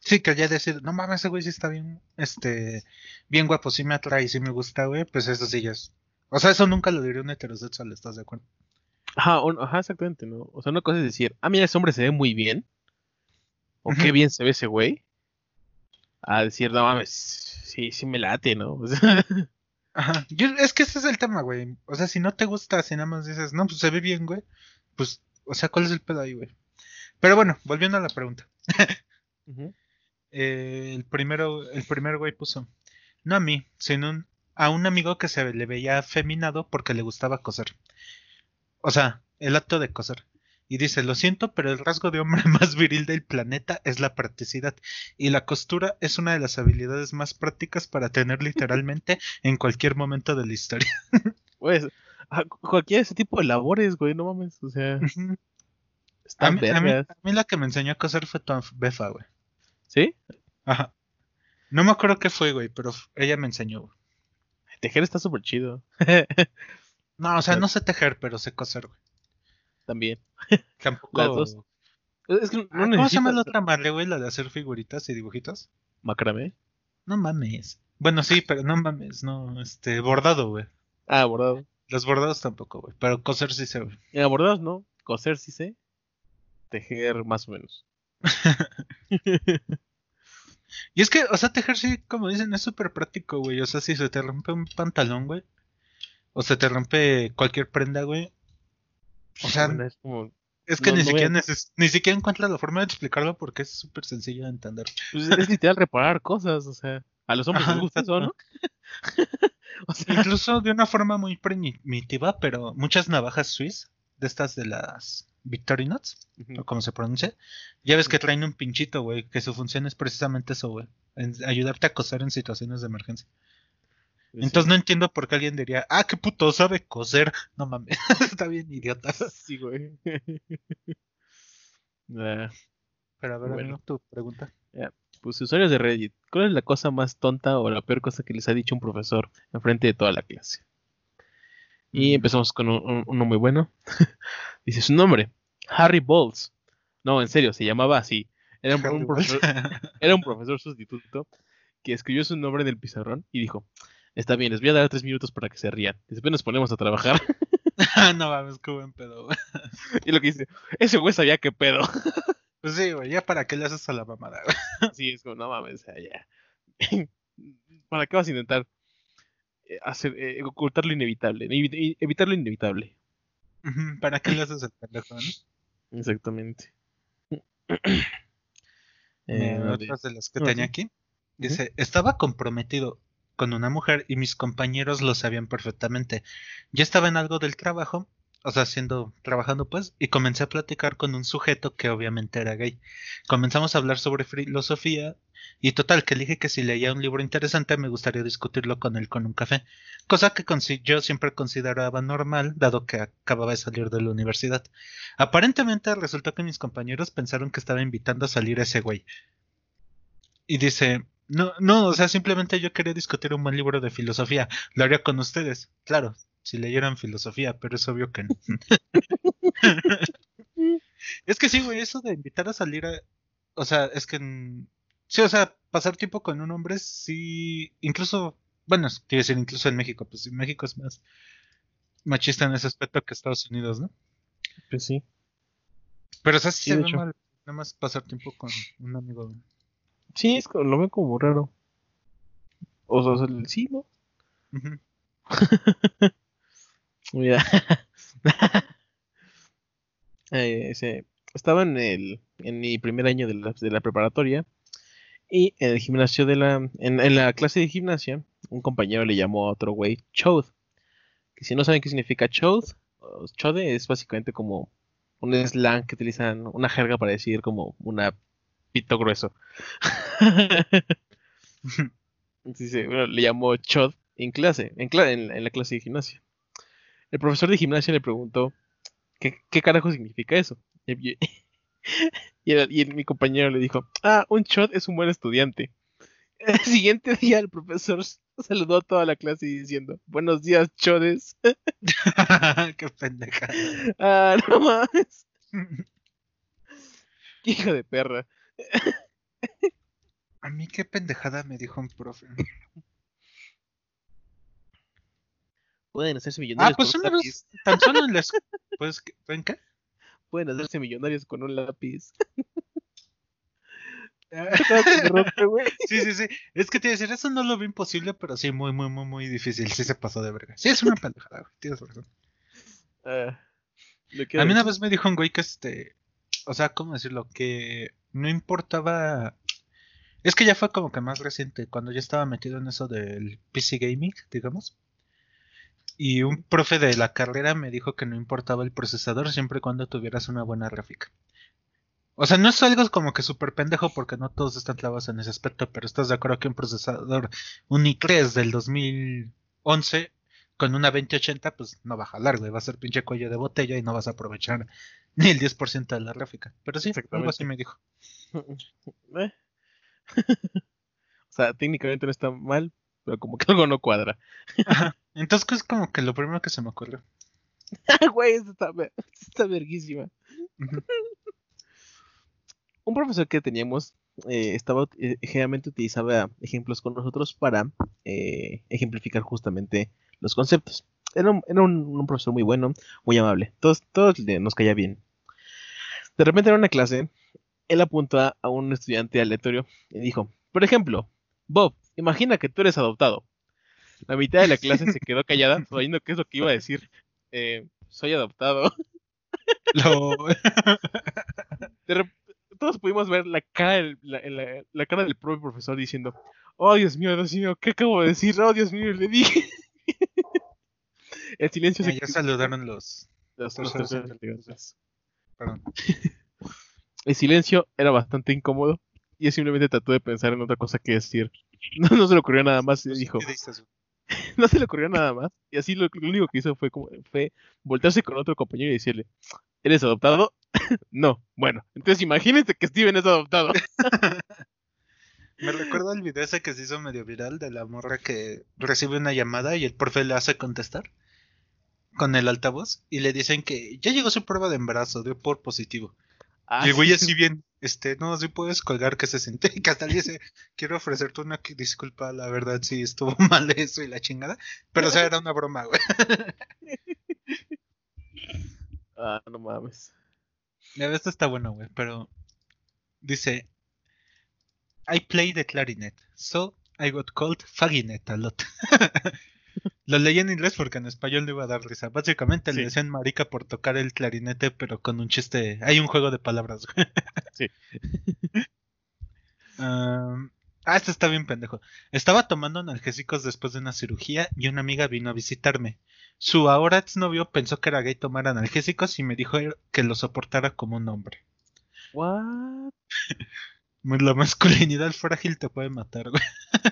Sí, que ya decir, no mames, ese güey sí está bien, este, bien guapo, sí me atrae, sí me gusta, güey, pues eso sí ya es. O sea, eso nunca lo diría un heterosexual, ¿estás de acuerdo? Ajá, un- ajá, exactamente, ¿no? O sea, una cosa es decir, ah, mira, ese hombre se ve muy bien. O qué bien se ve ese güey. A decir, no mames, sí, sí me late, ¿no? O sea, Ajá. Yo, es que ese es el tema, güey. O sea, si no te gusta, si nada más dices, no, pues se ve bien, güey, pues, o sea, ¿cuál es el pedo ahí, güey? Pero bueno, volviendo a la pregunta. Eh, el primero, el primer güey puso, no a mí, sino un- a un amigo que se le veía afeminado porque le gustaba coser. O sea, el acto de coser. Y dice, lo siento, pero el rasgo de hombre más viril del planeta es la practicidad. Y la costura es una de las habilidades más prácticas para tener literalmente en cualquier momento de la historia. Pues, a- cualquiera de ese tipo de labores, güey, no mames, o sea, a, mí, a mí- vergas. a mí la que me enseñó a coser fue tu befa, güey. ¿Sí? Ajá. No me acuerdo qué fue, güey, pero ella me enseñó, güey. Tejer está súper chido. No, o sea, no sé tejer, pero sé coser, güey. También. Tampoco. Las dos. Es que no Ah, ¿Cómo se llama la otra madre, güey? La de hacer figuritas y dibujitos. macramé. No mames. Bueno, sí, pero no mames, no, este, bordado, güey. Ah, bordado. Los bordados tampoco, güey. Pero coser sí sé, güey. En bordados no, coser sí sé. Tejer más o menos. Y es que, o sea, tejer sí, como dicen, es súper práctico, güey. O sea, si se te rompe un pantalón, güey. O se te rompe cualquier prenda, güey. O sea, es como, es que no- ni no siquiera neces- ni siquiera encuentras la forma de explicarlo porque es súper sencillo de entender. pues, es literal reparar cosas, o sea, a los hombres les gusta eso, ¿no? o sea, Incluso de una forma muy primitiva, pero muchas navajas suiz, de estas de las Victorinox, o como se pronuncia, ya ves que traen un pinchito, güey, que su función es precisamente eso, güey, ayudarte a coser en situaciones de emergencia. Entonces no entiendo por qué alguien diría, ah, qué puto sabe coser. No mames, está bien idiota. sí, güey. Pero a ver, Bueno. amigo, tu pregunta. pues usuarios de Reddit, ¿cuál es la cosa más tonta o la peor cosa que les ha dicho un profesor enfrente de toda la clase? Y Mm. empezamos con un- un- uno muy bueno. Dice su nombre, Harry Bowles. No, en serio, se llamaba así. Era un, un profesor, era un profesor sustituto que escribió su nombre en el pizarrón y dijo, está bien, les voy a dar tres minutos para que se rían. Después nos ponemos a trabajar. no mames, qué buen pedo, güey. Y lo que dice, ese güey sabía qué pedo. Pues sí, güey, ya para qué le haces a la mamada, güey. Sí, es como, no mames, ya. ¿Para qué vas a intentar eh, hacer, eh, ocultar lo inevitable? evi- evitar lo inevitable. ¿Para qué le haces el pendejo, no? Exactamente. Eh, otras de las que tenía aquí. Dice, estaba comprometido con una mujer y mis compañeros lo sabían perfectamente. Yo estaba en algo del trabajo, o sea, haciendo, trabajando pues, y comencé a platicar con un sujeto que obviamente era gay. Comenzamos a hablar sobre filosofía y total, que dije que si leía un libro interesante me gustaría discutirlo con él con un café, cosa que yo siempre consideraba normal, dado que acababa de salir de la universidad. Aparentemente resultó que mis compañeros pensaron que estaba invitando a salir a ese güey. Y dice, no, no, o sea, simplemente yo quería discutir un buen libro de filosofía. Lo haría con ustedes. Claro, si leyeran filosofía, pero es obvio que no. es que sí, güey, eso de invitar a salir a... O sea, es que... en- Sí, o sea, pasar tiempo con un hombre, sí... Incluso... Bueno, quiero decir, incluso en México. Pues sí, México es más machista en ese aspecto que Estados Unidos, ¿no? Pues sí. Pero o sea, sí Sí, se ve hecho. mal. Nada más pasar tiempo con un amigo. Sí, es lo veo como raro. O sea, sí, ¿no? Ujú. Mira. Eh, ese- estaba en el en mi primer año de la, de la preparatoria y en el gimnasio de la en, en la clase de gimnasia un compañero le llamó a otro güey chode que si no saben qué significa chode chode es básicamente como un slang que utilizan una jerga para decir como una pito grueso Dice, bueno, le llamó chod en clase en, cla- en, en la clase de gimnasia el profesor de gimnasia le preguntó ¿qué, qué carajo significa eso? Y, y el- y el- mi compañero le dijo, ah, un shot es un buen estudiante. El siguiente día el profesor saludó a toda la clase diciendo, buenos días, chodes. Qué pendeja. ah, no mames. Hijo de perra. A mí qué pendejada me dijo un profe. Pueden hacerse Ah, millonarios pues con un lápiz. vez, tan solo en la. Pues, ¿qué- ¿en qué? Pueden hacerse millonarios con un lápiz. Güey. Sí, sí, sí. Es que te iba a decir, eso no lo vi imposible, pero sí, muy, muy, muy, muy difícil. Sí se pasó de verga. Sí, es una pendejada, güey. Tienes razón. Ah, A mí una vez me dijo un güey que este. O sea, ¿cómo decirlo? Que no importaba. Es que ya fue como que más reciente, cuando yo estaba metido en eso del PC Gaming, digamos. Y un profe de la carrera me dijo que no importaba el procesador siempre y cuando tuvieras una buena gráfica. O sea, no es algo como que súper pendejo porque no todos están clavados en ese aspecto, pero estás de acuerdo que un procesador, un i3 del 2011 con una 2080, pues no va a jalar, güey, va a ser pinche cuello de botella y no vas a aprovechar ni el 10% de la gráfica. Pero sí, algo así me dijo. Eh. o sea, técnicamente no está mal, pero como que algo no cuadra. Ajá. Entonces es como que lo primero que se me ocurrió. Güey, esto está, ver- esto está verguísima. Un profesor que teníamos eh, estaba eh, generalmente utilizaba ejemplos con nosotros para eh, ejemplificar justamente los conceptos. Era, un, era un- un profesor muy bueno, muy amable. Todos, todos nos caía bien. De repente en una clase, él apuntó a, un estudiante aleatorio y dijo, por ejemplo, Bob, imagina que tú eres adoptado. La mitad de la clase se quedó callada, sabiendo qué es lo que iba a decir. Eh, soy adoptado. Todos pudimos ver la cara, del- la, la- la cara del propio profesor diciendo, oh Dios mío, Dios mío, ¿qué acabo de decir? Oh Dios mío, le dije. El silencio se ya saludaron los... los- los los terceros integrantes. Perdón. El silencio era bastante incómodo y él simplemente trató de pensar en otra cosa que decir. No, no se le ocurrió nada más y dijo, no se le ocurrió nada más. Y así lo, lo único que hizo fue como fue voltearse con otro compañero y decirle, ¿eres adoptado? no. Bueno, entonces imagínense que Steven es adoptado. Me recuerda el video ese que se hizo medio viral de la morra que recibe una llamada y el profe le hace contestar con el altavoz y le dicen que ya llegó su prueba de embarazo, dio por positivo. Ah, y el güey sí, así bien, este, no, sí puedes colgar que se siente, que hasta le dice, quiero ofrecerte una disculpa, la verdad sí estuvo mal eso y la chingada, pero o sea, era una broma, güey. Ah, no mames. Ya, Esto está bueno, güey, pero dice I play the clarinet, so I got called faginet a lot. Lo leí en inglés porque en español le iba a dar risa. Básicamente le decían marica por tocar el clarinete, pero con un chiste. Hay un juego de palabras. güey. Sí. Um, ah, esto está bien pendejo. Estaba tomando analgésicos después de una cirugía y una amiga vino a visitarme. Su ahora exnovio pensó que era gay tomar analgésicos y me dijo que lo soportara como un hombre. What? La masculinidad frágil te puede matar, güey.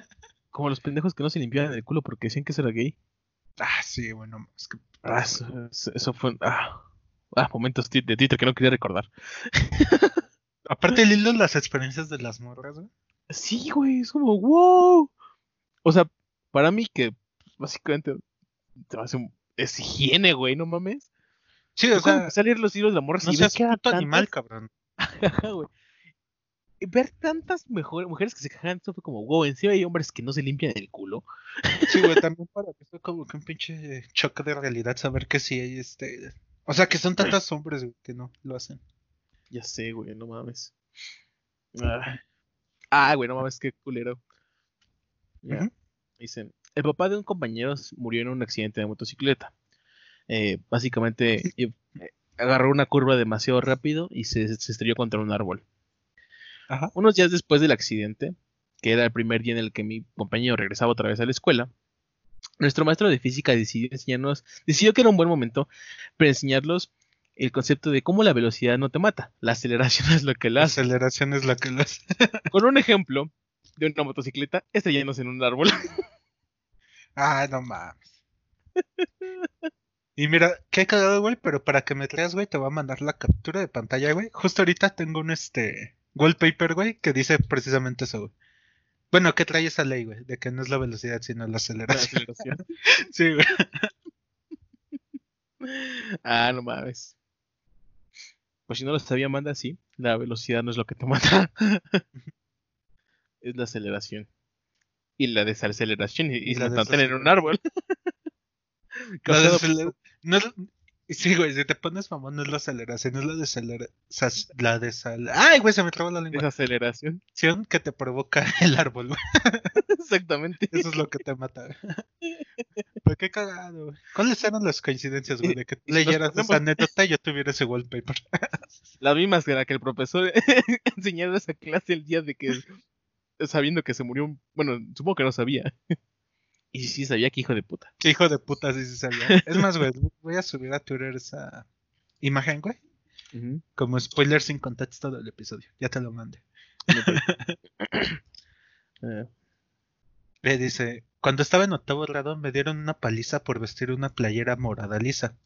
Como los pendejos que no se limpiaban el culo porque decían que era gay. Ah, sí, bueno, es que... Ah, eso, fue. Ah, ah, momentos de Twitter que no quería recordar. Aparte, lindo las experiencias de las morras, güey. Sí, güey, es como, wow. O sea, para mí que pues, básicamente un- es higiene, güey, no mames. Sí, O o sea, salir los hilos de amor no y ver seas puto animal, cabrón. Güey. Ver tantas mejor- mujeres que se quejan, eso fue como, wow, encima hay hombres que no se limpian el culo. Sí, güey, también para que fue como que un pinche choque de realidad saber que sí hay este... O sea, que son tantos hombres, güey, que no lo hacen. Ya sé, güey, no mames. Ah, Ah, güey, no mames, qué culero. Ya. Dicen, el papá de un compañero murió en un accidente de motocicleta. Eh, básicamente eh, agarró una curva demasiado rápido y se, se estrelló contra un árbol. Ajá. Unos días después del accidente, que era el primer día en el que mi compañero regresaba otra vez a la escuela, nuestro maestro de física decidió enseñarnos, decidió que era un buen momento para enseñarlos el concepto de cómo la velocidad no te mata, la aceleración es lo que la La hace. aceleración es la que lo hace. Con un ejemplo de una motocicleta estrellándose en un árbol. Ah, no mames. Y mira, qué cagado, güey, pero para que me creas, güey, te voy a mandar la captura de pantalla, güey. Justo ahorita tengo un este wallpaper, güey, que dice precisamente eso, güey. Bueno, que trae esa ley, güey, de que no es la velocidad, sino la La aceleración. Sí, güey. Ah, no mames. Pues si no lo sabía, manda así. La velocidad no es lo que te mata. es la aceleración. Y la desaceleración. Y, la la en un árbol. No Sí, güey, si te pones mamón, no es la aceleración, es la desaceleración. La desal... Ay, güey, se me trabó la lengua. Desaceleración. Que te provoca el árbol, güey. Exactamente. Eso es lo que te mata. Pero qué cagado, güey. ¿Cuáles eran las coincidencias, güey? De que leyeras esa anécdota y yo tuviera ese wallpaper. La misma que la que el profesor enseñara esa clase el día de que. Sabiendo que se murió. un- Bueno, supongo que no sabía. Y sí sabía que hijo de puta. Qué hijo de puta, sí se sabía. Es más, güey, voy a subir a Twitter esa imagen, güey. Como spoiler sin contexto del episodio. Ya te lo mandé. Eh, Ve, dice, cuando estaba en octavo grado me dieron una paliza por vestir una playera morada lisa.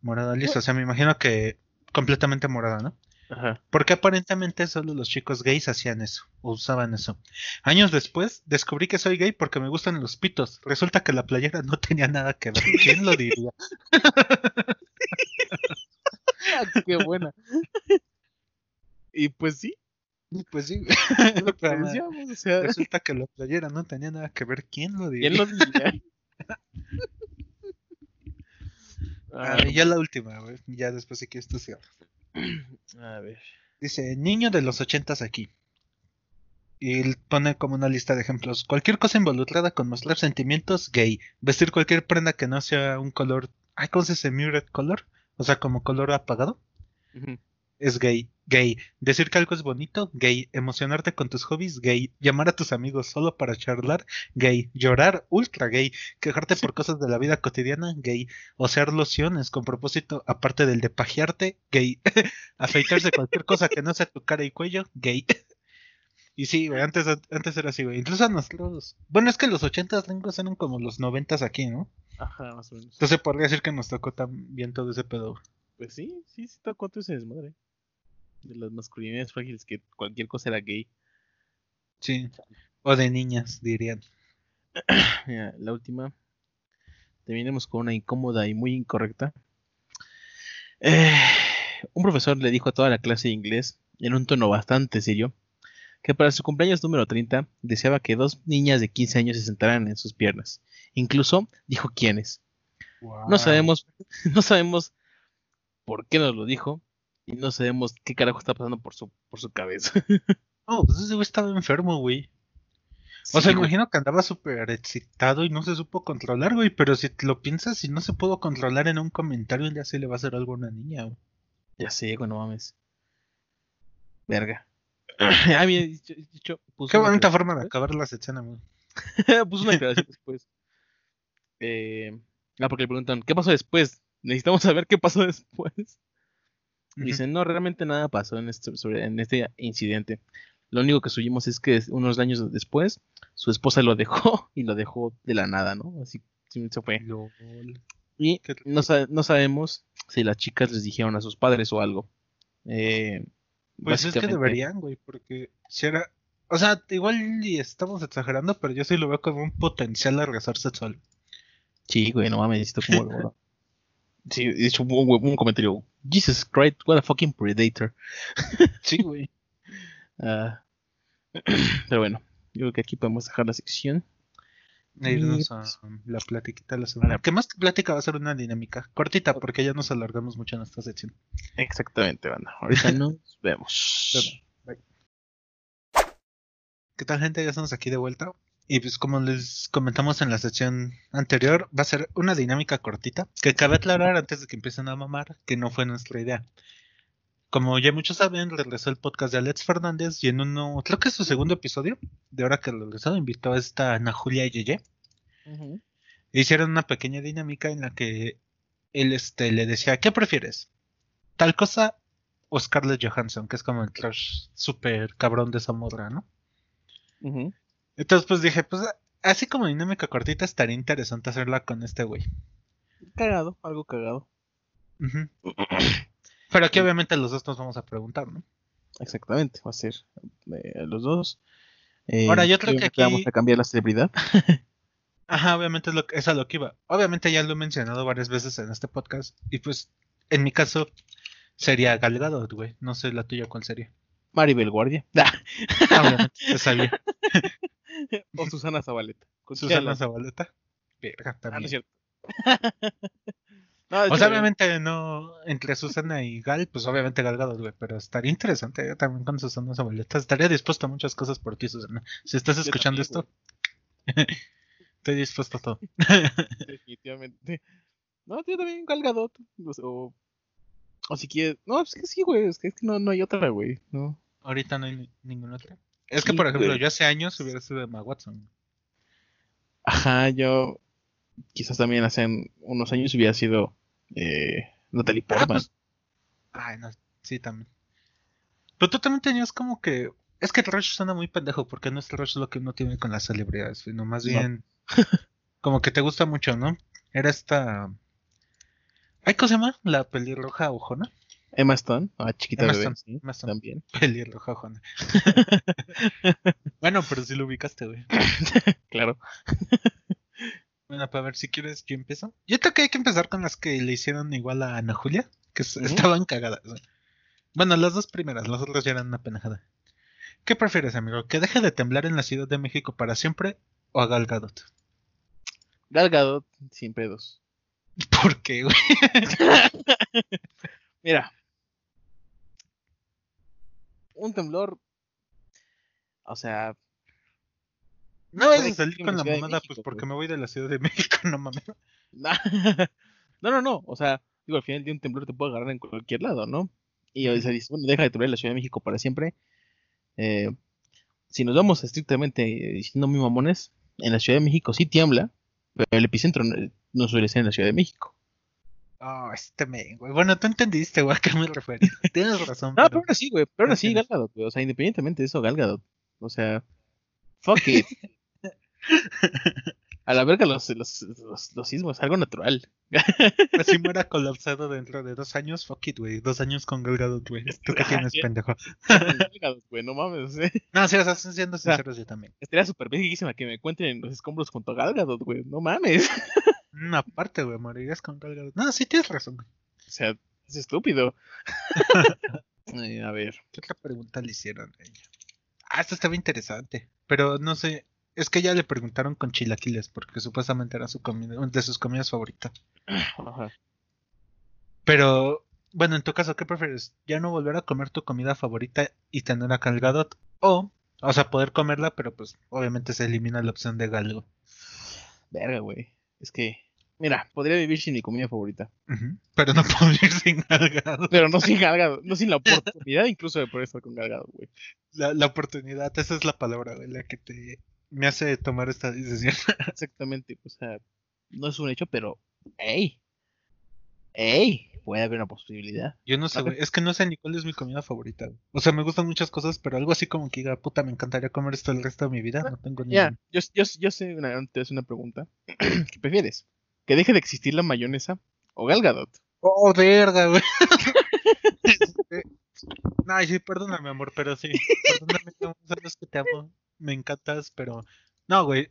Morada lisa, o sea, me imagino que completamente morada, ¿no? Ajá. Porque aparentemente solo los chicos gays hacían eso, o usaban eso. Años después descubrí que soy gay porque me gustan los pitos. Resulta que la playera no tenía nada que ver. ¿Quién lo diría? Qué buena. y pues sí, Pues sí. es lo que Pero, decíamos, o sea, Resulta que la playera no tenía nada que ver. ¿Quién lo diría? ¿quién lo diría? Ah, ya la última, güey. Ya después si quieres tú cierras. a ver. Dice, niño de los ochentas aquí. Y él pone como una lista de ejemplos. Cualquier cosa involucrada con mostrar sentimientos, gay. Vestir cualquier prenda que no sea un color... Ay, ¿cómo se dice? Muted color. O sea, como color apagado. Es gay. Gay. Decir que algo es bonito, gay. Emocionarte con tus hobbies, gay. Llamar a tus amigos solo para charlar, gay. Llorar, ultra gay. Quejarte por cosas de la vida cotidiana, gay. Osear lociones con propósito aparte del de pajearte, gay. Afeitarse cualquier cosa que no sea tu cara y cuello, gay. Y sí, güey, antes, antes era así, güey. Incluso a nosotros. Bueno, es que los ochentas gringos eran como los noventas aquí, ¿no? Ajá, más o menos. Entonces podría decir que nos tocó también todo ese pedo. Pues sí, sí, sí, está cuánto ese desmadre. De las masculinidades frágiles que cualquier cosa era gay. Sí. O de niñas, dirían. Mira, la última. Terminemos con una incómoda y muy incorrecta. Eh, un profesor le dijo a toda la clase de inglés, en un tono bastante serio, que para su cumpleaños número 30 deseaba que dos niñas de 15 años se sentaran en sus piernas. Incluso dijo quiénes. No sabemos, no sabemos por qué nos lo dijo y no sabemos qué carajo está pasando por su, por su cabeza. No, pues ese güey estaba enfermo, güey. O sea, güey. imagino que andaba súper excitado y no se supo controlar, güey. Pero si te lo piensas, si no se pudo controlar en un comentario, ya se le va a hacer algo a una niña, güey. Ya sé, güey, no mames. Verga. Ah, mira, dicho, dicho, Qué bonita forma de acabar la sección, güey. puso una aclaración después. Eh, ah, porque le preguntan, ¿qué pasó después? Necesitamos saber qué pasó después. Dicen, no, realmente nada pasó en este, sobre, en este incidente. Lo único que subimos es que unos años después, su esposa lo dejó y lo dejó de la nada, ¿no? Así sí, se fue. Lol. Y no, sa- no sabemos si las chicas les dijeron a sus padres o algo. Eh, Pues es que deberían, güey, porque si era... O sea, igual y estamos exagerando, pero yo sí lo veo como un potencial agresor sexual. Sí, güey, no mames, necesito como. Sí, de hecho un, un comentario. Jesus Christ, what a fucking predator. Sí, güey. Ah, pero bueno, yo creo que aquí podemos dejar la sección. E irnos Y, a pues, la platiquita de la semana. Que más que plática va a ser una dinámica cortita, porque ya nos alargamos mucho en esta sección. Exactamente, banda. Ahorita nos vemos. ¿Qué tal, gente? Ya estamos aquí de vuelta. Y pues como les comentamos en la sección anterior, va a ser una dinámica cortita, que cabe aclarar antes de que empiecen a mamar, que no fue nuestra idea. Como ya muchos saben, regresó el podcast de Alex Fernández y en uno, creo que es su segundo episodio, de ahora que regresó, invitó a esta Ana Julia Yeye. Ujú. Hicieron una pequeña dinámica en la que él este, le decía, ¿qué prefieres? ¿Tal cosa o Scarlett Johansson? Que es como el crush súper cabrón de esa morra, ¿no? Ujú. Entonces pues dije, pues así como dinámica cortita estaría interesante hacerla con este güey. Cagado, algo cagado. Pero aquí obviamente los dos nos vamos a preguntar, ¿no? Exactamente, va a ser eh, los dos. Eh, Ahora, yo creo que obviamente Vamos aquí- a cambiar la celebridad. Ajá, obviamente es, lo que, es a lo que iba. Obviamente ya lo he mencionado varias veces en este podcast. Y pues, en mi caso, sería Gal Gadot, güey. No sé la tuya cuál sería. Maribel Guardia. Ah, obviamente, ya sabía. o Susana Zabaleta. Susana Zabaleta. Verga, Ah, no también. es cierto. No, O sea, obviamente no entre Susana y Gal, pues obviamente Gal Gadot, güey, pero estaría interesante eh, también con Susana Zabaleta. Estaría dispuesto a muchas cosas por ti, Susana. Si estás Yo escuchando también, esto, estoy dispuesto a todo. Definitivamente. No, yo también Gal Gadot. O, si quieres. No, es que sí, güey. Es que, es que no, no hay otra, güey. No. Ahorita no hay ni- ninguna otra. Es que, Sí, por ejemplo, güey. yo hace años hubiera sido Emma Watson. Ajá, yo. Quizás también hace unos años hubiera sido. Eh, Natalie Ah, Portman. pues- Ay, no, sí, también. Pero tú también tenías como que. Es que el rush suena muy pendejo, porque no es el rush lo que uno tiene con las celebridades, sino más No. bien. como que te gusta mucho, ¿no? Era esta. Ay, ¿cómo se llama? La pelirroja ojona. Emma Stone. Ah, chiquita Emma bebé. Stone, sí, Emma Stone. También. Pelirroja ojona. bueno, pero sí lo ubicaste, güey. Claro. Bueno, para ver si quieres, yo empiezo. Yo creo que hay que empezar con las que le hicieron igual a Ana Julia, que estaban cagadas. Bueno, las dos primeras, las otras ya eran una penajada. ¿Qué prefieres, amigo? ¿Que deje de temblar en la Ciudad de México para siempre o a Gal Gadot? Gal Gadot, sin pedos. ¿Por qué, güey? Mira. Un temblor. O sea, No Puede salir con la mamada, México, pues porque güey. me voy de la Ciudad de México, no mames. no, no, no. O sea, digo, al final de un temblor te puede agarrar en cualquier lado, ¿no? Y o sea, dices, bueno, deja de temblar la Ciudad de México para siempre. Eh, si nos vamos estrictamente eh, diciendo muy mamones, en la Ciudad de México sí tiembla, pero el epicentro no, no suele ser en la Ciudad de México. Oh, este men, güey. Bueno, tú entendiste, güey, a qué me refería. Tienes razón, No, pero... pero aún así, güey. Pero aún así, Entiendes. Gal Gadot, güey. O sea, independientemente de eso, Gal Gadot. O sea, fuck it. A la verga los, los, los, los sismos, algo natural. Así muera colapsado dentro de dos años, fuck it, güey. Dos años con Gal Gadot, güey. ¿Tú qué tienes, pendejo? Gal Gadot, güey, no mames. eh. No, sí, o sea, siendo sinceros yo también. Estaría súper bellísima que me encuentren en los escombros junto a Gal Gadot, güey. No mames. Mm, aparte, güey, morirías con Gadot. No, sí tienes razón, güey. O sea, es estúpido. A ver. ¿Qué otra pregunta le hicieron a ella? Ah, esto estaba interesante. Pero no sé. Es que ya le preguntaron con chilaquiles, porque supuestamente era su comida, de sus comidas favoritas. Ajá. Pero bueno, en tu caso, ¿qué prefieres? ¿Ya no volver a comer tu comida favorita y tener a Gal Gadot? O, o sea, poder comerla, pero pues obviamente se elimina la opción de Galgo. Verga, güey. Es que, mira, podría vivir sin mi comida favorita. Pero no puedo vivir sin Gal Gadot. Pero no sin Galgado, no sin la oportunidad incluso de poder estar con Galgado, güey. La, la oportunidad, esa es la palabra, güey, la que te me hace tomar esta decisión. Exactamente, o sea, no es un hecho, pero, ey, ey, puede haber una posibilidad. Yo no sé, güey, es que no sé ni cuál es mi comida favorita. O sea, me gustan muchas cosas, pero algo así como que diga, puta, me encantaría comer esto el resto de mi vida, no tengo ni Ya, idea. yo, yo, yo sé una, te hacer una pregunta. ¿Qué prefieres? ¿Que deje de existir la mayonesa o Galgadot? Oh, verga, güey. Ay, sí, perdóname, amor, pero sí. Perdóname, no, sabes que te amo. Me encantas, pero. No, güey.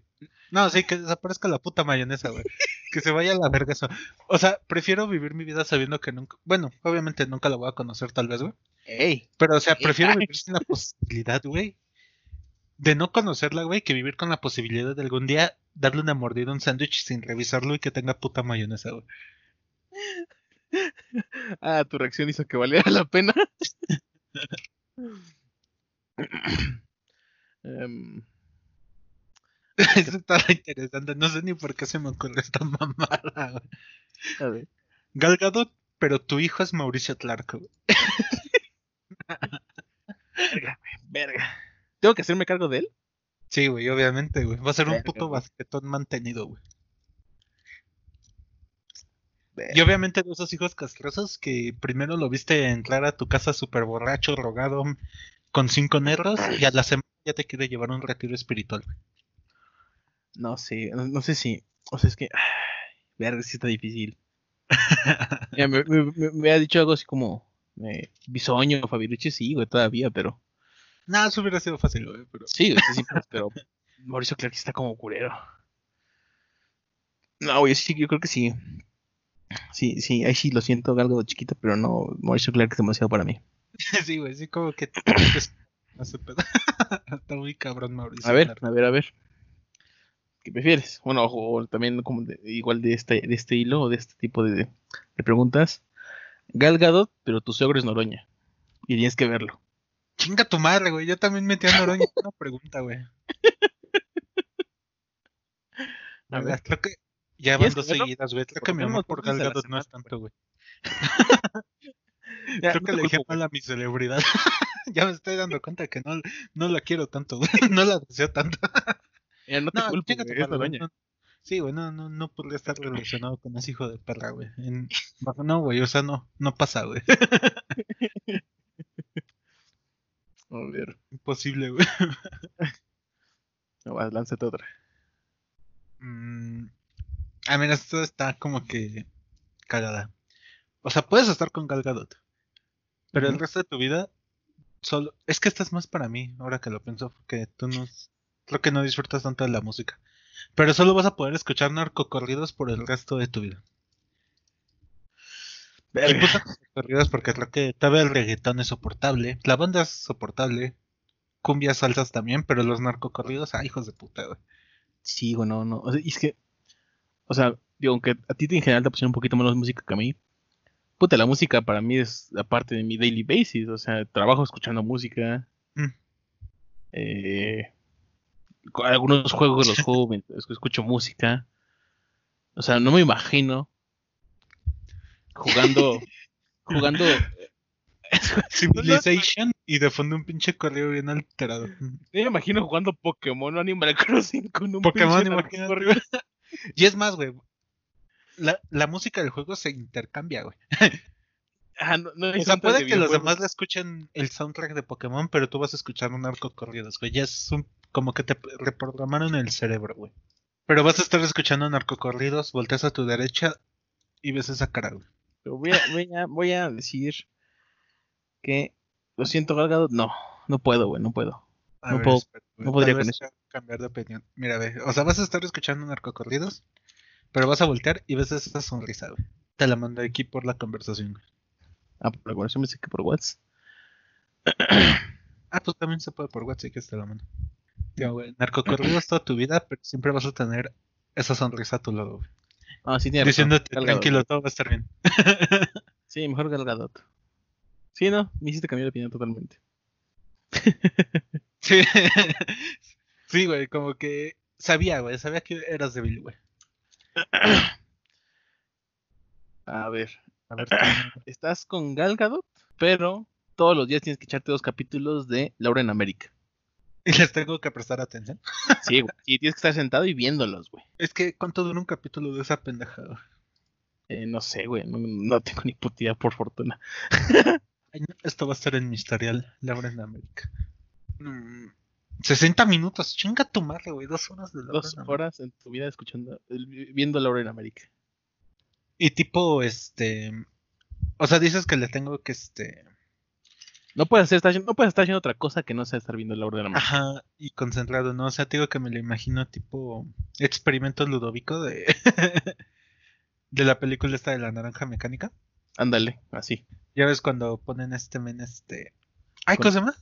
No, sí, que desaparezca la puta mayonesa, güey. Que se vaya a la verga eso. O sea, prefiero vivir mi vida sabiendo que nunca. Bueno, obviamente nunca la voy a conocer, tal vez, güey. Ey, Pero, o sea, prefiero vivir sin la posibilidad, güey. De no conocerla, güey, que vivir con la posibilidad de algún día darle una mordida a un sándwich sin revisarlo y que tenga puta mayonesa, güey. ah, tu reacción hizo que valiera la pena. Em, Eso está interesante. No sé ni por qué se me ocurrió esta mamada, güey. a ver. Gal Gadot, pero tu hijo es Mauricio Clark, güey. Verga, güey, verga. ¿Tengo que hacerme cargo de él? Sí, güey, obviamente, güey. Va a ser un puto güey. basquetón mantenido, güey. Verga. Y obviamente de esos hijos castrosos que primero lo viste entrar a tu casa súper borracho, rogado, con cinco negros, y a la semana ya te quiere llevar a un retiro espiritual, güey. No sé, no, no sé si. O sea, es que. verga, sí está difícil. Mira, me, me, me- me ha dicho algo así como. Eh, bisoño, Fabirucci, sí, güey, todavía, pero. Nada, eso hubiera sido fácil, güey, pero... Sí, güey, sí, pero. Mauricio Clark sí está como curero. No, güey, sí, yo creo que sí. Sí, sí, ahí sí lo siento, algo chiquito, pero no, Mauricio Clark es demasiado para mí. Sí, güey, sí, como que... sé, pedo. Está muy cabrón, Mauricio. A ver, Clark. a ver, a ver. ¿Qué prefieres? Bueno, o, o también como de- igual de este, de este hilo o de este tipo de, de preguntas. Gal Gadot, pero tu suegro es Noroña. Y tienes que verlo. Chinga tu madre, güey. Yo también metí a Noroña en una pregunta, güey. A Verga, ver. Creo que ya van ¿Quieres dos seguidas, güey. Creo que mi amor por veces Gal a la Gadot no es tanto, güey. Ya, Creo no que le dije mal a mi celebridad. ya me estoy dando cuenta que no, no la quiero tanto, güey. No la deseo tanto. Mira, no te No, culpo, güey, es no- Sí, güey, no, no, no podría estar relacionado con ese hijo de perra, güey. En- No, güey, o sea, no, no pasa, güey. A ver, Imposible, güey. no, vas, lánzate otra. Mm, ah, mira, esto está como que cagada. O sea, puedes estar con Gal Gadot, pero el resto de tu vida solo... Es que esta es más para mí, ahora que lo pienso, porque tú no... Creo que no disfrutas tanto de la música. Pero solo vas a poder escuchar narcocorridos por el resto de tu vida. Puse narcocorridos porque creo que todavía el reggaetón es soportable, la banda es soportable, cumbias salsas también, pero los narcocorridos, ah, hijos de puta, güey. Sí, güey, no, no. O sea, y es que, o sea, digo, aunque a ti en general te pusieron un poquito menos música que a mí, puta, la música para mí es aparte de mi daily basis. O sea, trabajo escuchando música. Mm. Eh, algunos juegos los juego mientras escucho música. O sea, no me imagino jugando, jugando. Civilization y de fondo un pinche correo bien alterado. No me imagino jugando Pokémon o Animal Crossing con un Pokémon, narcocorrido. Y es más, güey. La, la música del juego se intercambia, güey. Ah, no, O sea, puede de que los demás le escuchen el soundtrack de Pokémon, pero tú vas a escuchar un arco corridos, güey. Ya es un, como que te reprogramaron el cerebro, güey. Pero vas a estar escuchando narcocorridos, volteas a tu derecha y ves esa cara, güey. Pero voy a, voy a, voy a decir que lo siento, Galgado. No, no puedo, güey, no puedo. A No ver, puedo- espera, no podría con cambiar de opinión. Mira, ve, o sea, vas a estar escuchando narcocorridos, pero vas a voltear y ves esa sonrisa, güey. Te la mandé aquí por la conversación, güey. Ah, por la conversación me sé que por WhatsApp. Ah, pues también se puede por WhatsApp, que te la mando. Digo, güey, narcocorridos toda tu vida, pero siempre vas a tener esa sonrisa a tu lado, güey. Ah, sí, tiene. Diciéndote, tranquilo, todo va a estar bien. Sí, mejor Gal Gadot. Sí, no, me hiciste cambiar de opinión totalmente. Sí. sí, güey, como que sabía, güey, sabía que eras débil, güey. A ver, A ver, estás con Gal Gadot, pero todos los días tienes que echarte dos capítulos de Laura en América. y les tengo que prestar atención. Sí, güey. Sí, tienes que estar sentado y viéndolos, güey. Es que, ¿cuánto dura un capítulo de esa pendejada? Eh, no sé, güey. No, no tengo ni puta idea, por fortuna. Esto va a estar en mi historial, Laura en América. Mm, 60 minutos, chinga tu madre, güey, dos horas de Laura Dos en horas en tu vida escuchando, viendo Laura en América. Y tipo, este... O sea, dices que le tengo que, este... No puedes, hacer, estar, no puedes estar haciendo otra cosa que no sea estar viendo Laura en América. Ajá, y concentrado, ¿no? O sea, te digo que me lo imagino tipo experimento ludovico de... de la película esta de la naranja mecánica. Ándale, así. Ya ves cuando ponen este men, este... Ay, ¿cómo se llama?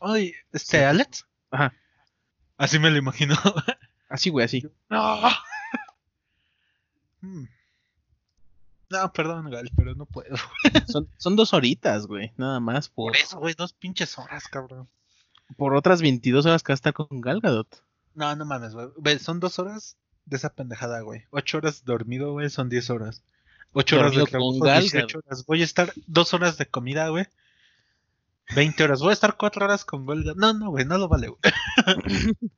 Ay, este, Alex. Ajá. Así me lo imagino. Así, güey, así. No. Mm. No, perdón, Gal, pero no puedo. Son, son dos horitas, güey. Nada más por, Por eso, güey, dos pinches horas, cabrón. por otras 22 horas que vas a estar con Gal Gadot. No, no mames, güey. Son dos horas de esa pendejada, güey. Ocho horas dormido, güey, son diez horas. Ocho horas de trabajo, Gal 18 horas. Voy a estar dos horas de comida, güey. 20 horas. Voy a estar cuatro horas con Golga. No, no, güey, no lo vale, güey.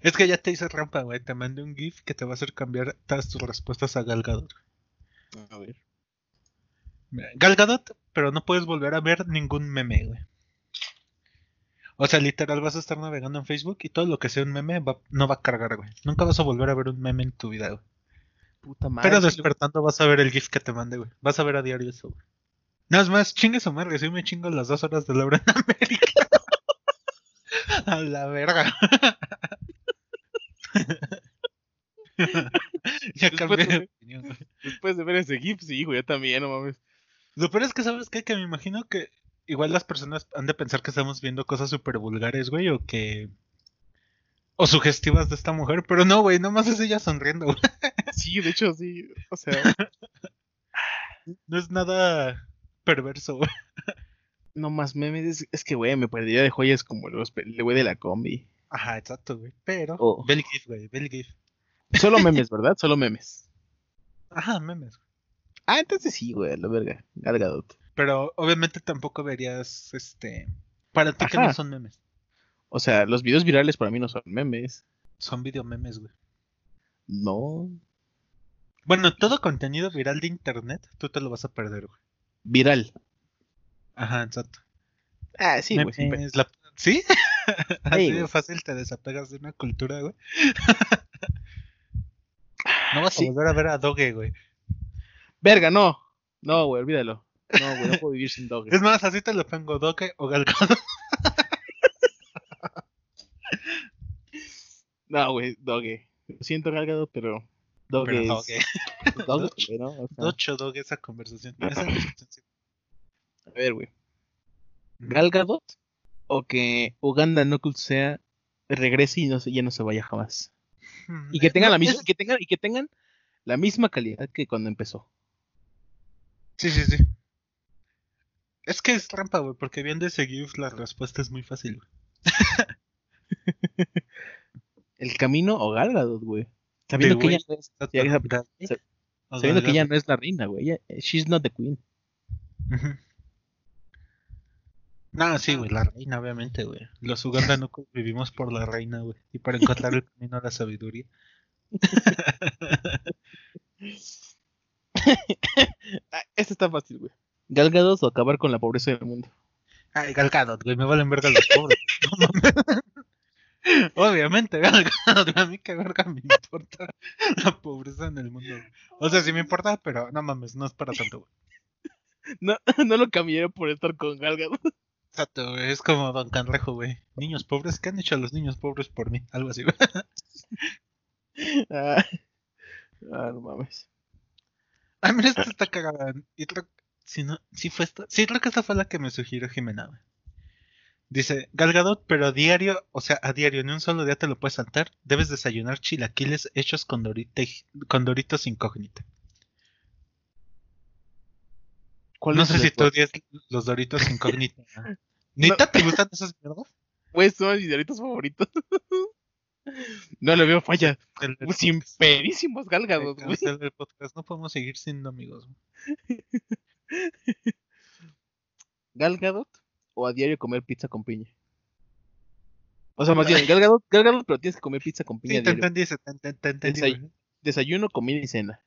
es que ya te hice rampa, güey. Te mandé un GIF que te va a hacer cambiar todas tus respuestas a Gal Gadot. A ver. Mira, Gal Gadot, pero no puedes volver a ver ningún meme, güey. O sea, literal, vas a estar navegando en Facebook y todo lo que sea un meme va- no va a cargar, güey. Nunca vas a volver a ver un meme en tu vida, güey. Puta madre. Pero despertando vas a ver el GIF que te mandé, güey. Vas a ver a diario eso, güey. Nada más, chingue su madre, si me chingo las dos horas de Laura en América. a la verga. ya cambié de opinión. Después de ver ese GIF, sí, güey, yo también, no mames. Lo peor es que, ¿sabes qué? Que me imagino que igual las personas han de pensar que estamos viendo cosas súper vulgares, güey, o que... O sugestivas de esta mujer, pero no, güey, nomás es ella sonriendo, güey. Sí, de hecho, sí. O sea, No es nada perverso, güey. no más memes. Es, es que, güey, me perdería de joyas como los, el güey de la combi. Ajá, exacto, güey. Pero, Oh. ve el GIF, güey, ve el GIF. Solo memes, ¿verdad? Solo memes. Ajá, memes. Ah, entonces sí, güey, la verga. Gal Gadot. Pero obviamente tampoco verías, este... Para ti que no son memes. O sea, los videos virales para mí no son memes. Son video memes, güey. No. Bueno, todo contenido viral de internet, tú te lo vas a perder, güey. Viral. Ajá, exacto. Ah, sí, güey. la- ¿Sí? Así de fácil te desapegas de una cultura, güey. no vas Sí. a volver a ver a Doge, güey. Verga, no. No, güey, olvídalo. No, güey, no puedo vivir sin dog. Es más, así te lo pongo, Doge o Galgado. No, güey, Doge. Lo siento, Gal Gadot, pero. Doge Pero es. Doge. Doge, Doge. ¿no? O sea, Docho Doge esa conversación. Esa conversación sí. a ver, güey. Gal Gadot o que Uganda Knuckles sea regrese y no se, ya no se vaya jamás. Y que tengan la misma, que tengan, y que tengan la misma calidad que cuando empezó. Sí, sí, sí. Es que es trampa, güey, porque viendo ese GIF la respuesta es muy fácil, güey. El camino o Gal Gadot, güey. Sabiendo que güey. ella no es, sabiendo que ella no es la reina, güey. ella- She's not the queen. Ujú. No, sí, güey, la reina, obviamente, güey. Los Uganda no vivimos por la reina, güey. Y para encontrar el camino a la sabiduría. Ah, este está fácil, güey. Gal Gadot o acabar con la pobreza del mundo. Ay, Gal Gadot, güey, me valen verga los pobres. Obviamente, Gal Gadot, a mí qué verga me importa la pobreza en el mundo. güey. O sea, sí me importa, pero no mames, no es para tanto, güey. No, no lo cambié por estar con Gal Gadot. Exacto, güey, es como Don Canrejo, güey. Niños pobres, ¿qué han hecho los niños pobres por mí? Algo así, güey. Ah, ah, no mames. Ah, mira, esta está cagada. Y creo, si no, si fue esta, sí, creo que esta fue la que me sugirió Jimena, güey. Dice, Gal Gadot, pero a diario, o sea, a diario, en un solo día te lo puedes saltar, debes desayunar chilaquiles hechos con, dorite- con doritos incógnita. ¿Cuál No sé si tú odias los Doritos incógnito. ¿no? ¿Nita te gustan esas mierdas? Güey, son mis doritos favoritos. no le veo falla. El- el- Sin pedísimos gálgados, güey. el- podcast. No podemos seguir siendo amigos. güey. ¿Gal Gadot o a diario comer pizza con piña? O sea, más bien, Gal Gadot, Gal Gadot, pero tienes que comer pizza con piña Sí, te entendí, te. Desayuno, comida y cena.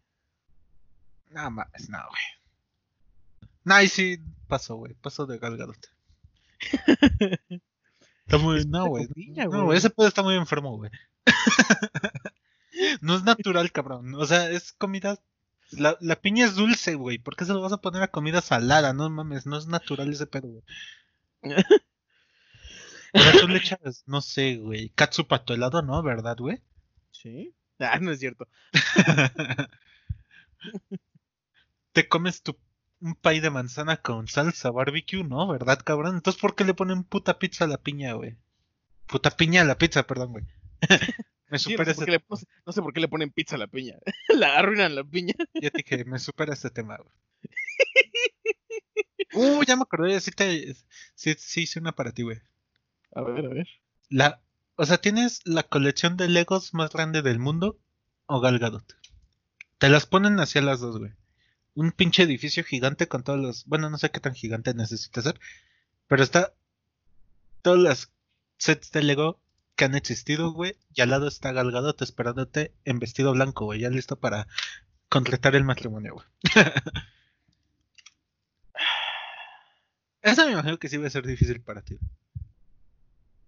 No más, no, güey. Y sí, paso, güey. Paso de Gal Gadot. Está muy. No, güey. No, güey. Ese pedo está muy enfermo, güey. no es natural, cabrón. O sea, es comida. La, la piña es dulce, güey. ¿Por qué se lo vas a poner a comida salada? No mames, no es natural ese pedo, güey. O sea, tú le echas, no sé, güey. Katsu para tu helado, ¿no? ¿Verdad, güey? ¿Sí? Ah, no es cierto. Te comes tu un pay de manzana con salsa barbecue, ¿no? ¿Verdad, cabrón? Entonces, ¿por qué le ponen puta pizza a la piña, güey? Puta piña a la pizza, perdón, güey. me Sí, no, supera sé por ese qué le, tema. no sé- no sé por qué le ponen pizza a la piña. la arruinan la piña. Ya te dije, me supera este tema, güey. Uh, ya me acordé, sí, te, sí, sí hice una para ti, güey. A ver, a ver. La, o sea, tienes la colección de Legos más grande del mundo o Gal Gadot. Te las ponen hacia las dos, güey. Un pinche edificio gigante con todos los. Bueno, no sé qué tan gigante necesita ser. Pero está. Todas las sets de Lego que han existido, güey. Y al lado está Gal Gadot esperándote en vestido blanco, güey. Ya listo para concretar el matrimonio, güey. Esa me imagino que sí va a ser difícil para ti.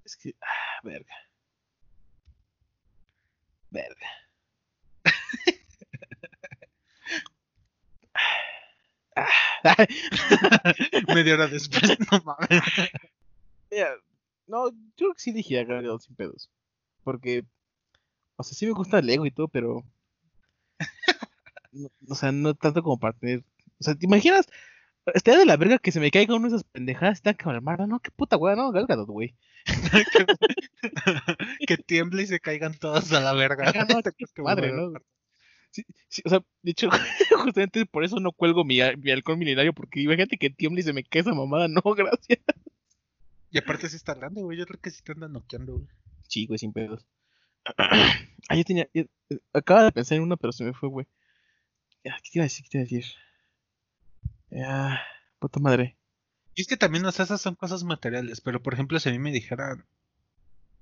Es que. Ah, verga. Verga. Media hora después, no mames. mira, no, yo creo que sí dije a Gal Gadot sin pedos. Porque. O sea, sí me gusta el Lego y todo, pero. no- o sea, no tanto como para tener. O sea, ¿te imaginas? Estaría de la verga que se me caiga una de esas pendejadas y tenga que armar. No, qué puta weá, no, Gal Gadot, güey. que tiemble y se caigan todos a la verga. No, madre, ¿no? Sí, sí, o sea, de hecho, justamente por eso no cuelgo mi, mi halcón milenario, porque imagínate que tiemble y se me cae esa mamada, no, gracias. Y aparte sí está grande, güey. Yo creo que sí te andan noqueando, güey. Sí, güey, sin pedos. ah, yo tenía, yo- eh, acaba de pensar en una, pero se me fue, güey. ¿Qué te iba a decir? ¿Qué te iba a decir? Ah, puta madre. Y es que también, o sea, esas son cosas materiales. Pero, por ejemplo, si a mí me dijeran,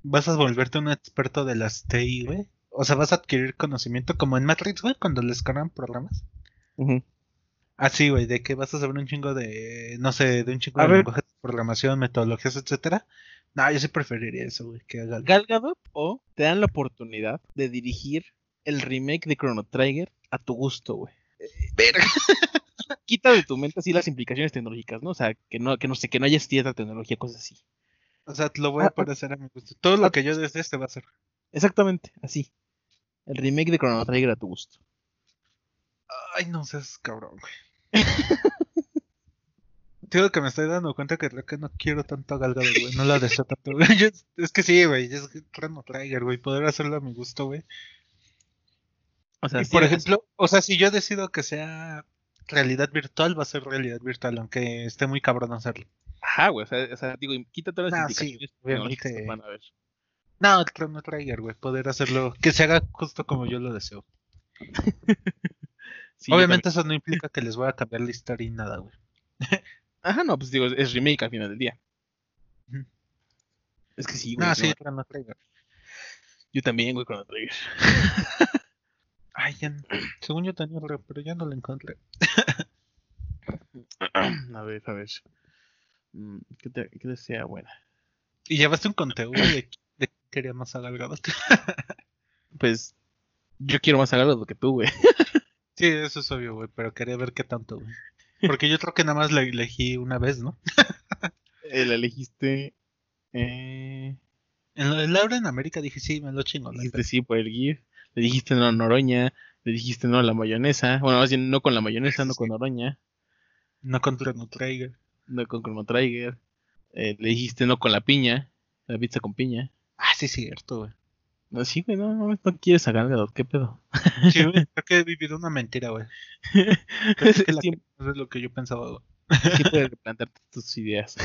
vas a volverte un experto de las TI, güey. O sea, vas a adquirir conocimiento como en Matrix, güey, cuando les cargan programas. Ujú. Así, güey, de que vas a saber un chingo de, no sé, de un chingo A de ver. lenguajes de programación, metodologías, etcétera. No, yo sí preferiría eso, güey, que haga Gal Gadot o te dan la oportunidad de dirigir el remake de Chrono Trigger a tu gusto, güey. Verga. Quita de tu mente así las implicaciones tecnológicas, ¿no? O sea, que no, que no sé, que no haya cierta tecnología, cosas así. O sea, lo voy a Ah, poder hacer a mi gusto. Todo lo que yo desde este va a ser. Exactamente, así. El remake de Chrono Trigger a tu gusto. Ay, no seas cabrón, güey. Digo que me estoy dando cuenta que creo que no quiero tanto a Gal Gadot, güey. No la deseo tanto, güey. Yo- es que sí, güey. Es Chrono Trigger, güey. Poder hacerlo a mi gusto, güey. O sea, Y sí, por es- ejemplo, o sea, si yo decido que sea realidad virtual, va a ser realidad virtual, aunque esté muy cabrón hacerlo. Ajá, güey. O sea, o sea, digo, quita todas las Ah, sí, obviamente. que van a ver. No, Chrono Trigger, güey. Poder hacerlo, que se haga justo como yo lo deseo. Sí, Obviamente eso no implica que les voy a cambiar la historia y nada, güey. Ajá, no, pues digo, es remake al final del día. Es que sí, güey. No, no, sí, Chrono Trigger. Yo también, güey, Chrono Trigger. Ay, ya, según yo tenía re- pero ya no lo encontré. a ver, a ver. Mm, ¿Qué, te, qué desea buena? Y llevaste un conteo, güey, de, quería más a Gal Gadot. Pues yo quiero más sagrado que tú, güey. Sí, eso es obvio, güey, pero quería ver qué tanto, güey. Porque yo creo que nada más la elegí una vez, ¿no? Eh, la elegiste. Eh, En lo de Laura en América dije, sí, me lo chingo. hay dijiste sí por el GIF. Le dijiste no a Noroña. Le dijiste no a la mayonesa. Bueno, más bien no con la mayonesa, no con Noroña. No con Chrono Trigger. No con Chrono Trigger. Eh, le dijiste no con la piña. La pizza con piña. Ah, sí, cierto, güey. No, sí, güey, no, no, no quieres Gadot, ¿qué pedo? Sí, güey, creo que he vivido una mentira, güey. Creo que la no es lo que yo pensaba, güey. Sí puedes replantearte tus ideas.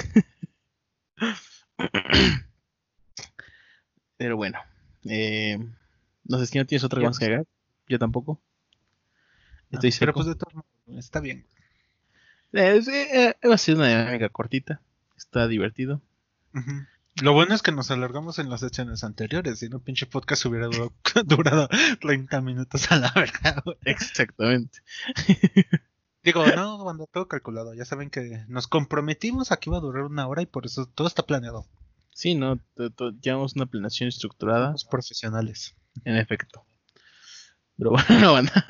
Pero bueno. Eh, no sé si no tienes otra más que agregar. Yo tampoco. Estoy Ah, Pero pues de todos modos, está bien. Eh, es- eh, va a ser una dinámica cortita. Está divertido. Ujú. Lo bueno es que nos alargamos en las secciones anteriores, si no, pinche podcast hubiera durado, durado 30 minutos a la güey. Exactamente. Digo, no, cuando todo calculado, ya saben que nos comprometimos a que iba a durar una hora y por eso todo está planeado. Sí, no, llevamos una planeación estructurada, Somos profesionales. en efecto. Pero bueno, banda.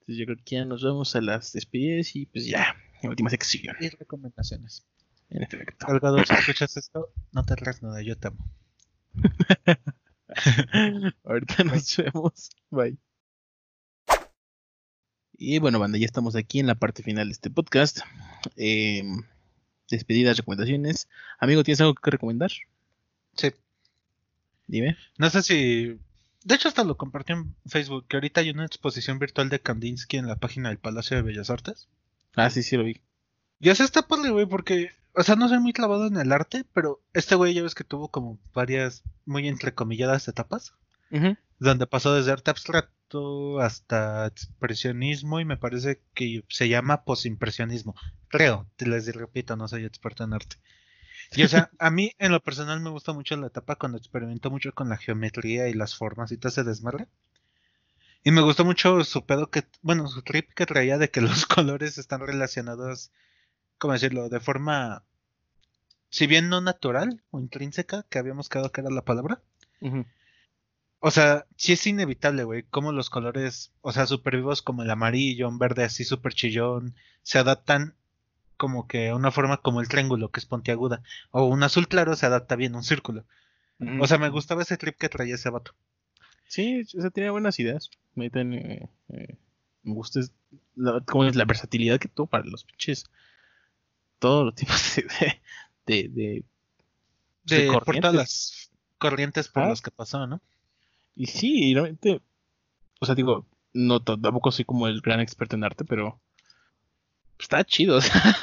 Entonces yo creo que ya nos vamos a las despedidas y pues ya, última sección, Y recomendaciones. En efecto. Salgado, si escuchas esto, no te rías nada, yo te amo. Ahorita nos vemos. Bye. Y bueno, banda, ya estamos aquí en la parte final de este podcast. Eh, despedidas, recomendaciones. Amigo, ¿tienes algo que recomendar? Sí. Dime. No sé si. De hecho, hasta lo compartí en Facebook, que ahorita hay una exposición virtual de Kandinsky en la página del Palacio de Bellas Artes. Ah, sí, sí, lo vi. Y así está padre, güey, porque, o sea, no soy muy clavado en el arte, pero este güey ya ves que tuvo como varias muy entrecomilladas etapas, donde pasó desde arte abstracto hasta expresionismo y me parece que se llama posimpresionismo. Creo, te les repito, no soy experto en arte. Y o sea, a mí en lo personal me gusta mucho la etapa cuando experimentó mucho con la geometría y las formas y todo ese desmadre. Y me gustó mucho su pedo que, bueno, su trip que traía de que los colores están relacionados, ¿cómo decirlo? De forma, si bien no natural o intrínseca, que habíamos quedado que era la palabra. O sea, sí es inevitable, güey, cómo los colores, o sea, super vivos como el amarillo, un verde así súper chillón, se adaptan como que a una forma como el triángulo, que es puntiaguda, o un azul claro se adapta bien a un círculo. O sea, me gustaba ese trip que traía ese vato. Sí, o sea, tenía buenas ideas. Me, ten- eh, eh, me gusta es la, como es la versatilidad que tuvo para los pinches. Todos los tipos de. de, de- de De, por corrientes. todas las corrientes por Ah. las que pasó, ¿no? Y sí, y realmente. O sea, digo, no tampoco soy como el gran experto en arte, pero. Está chido, o sea.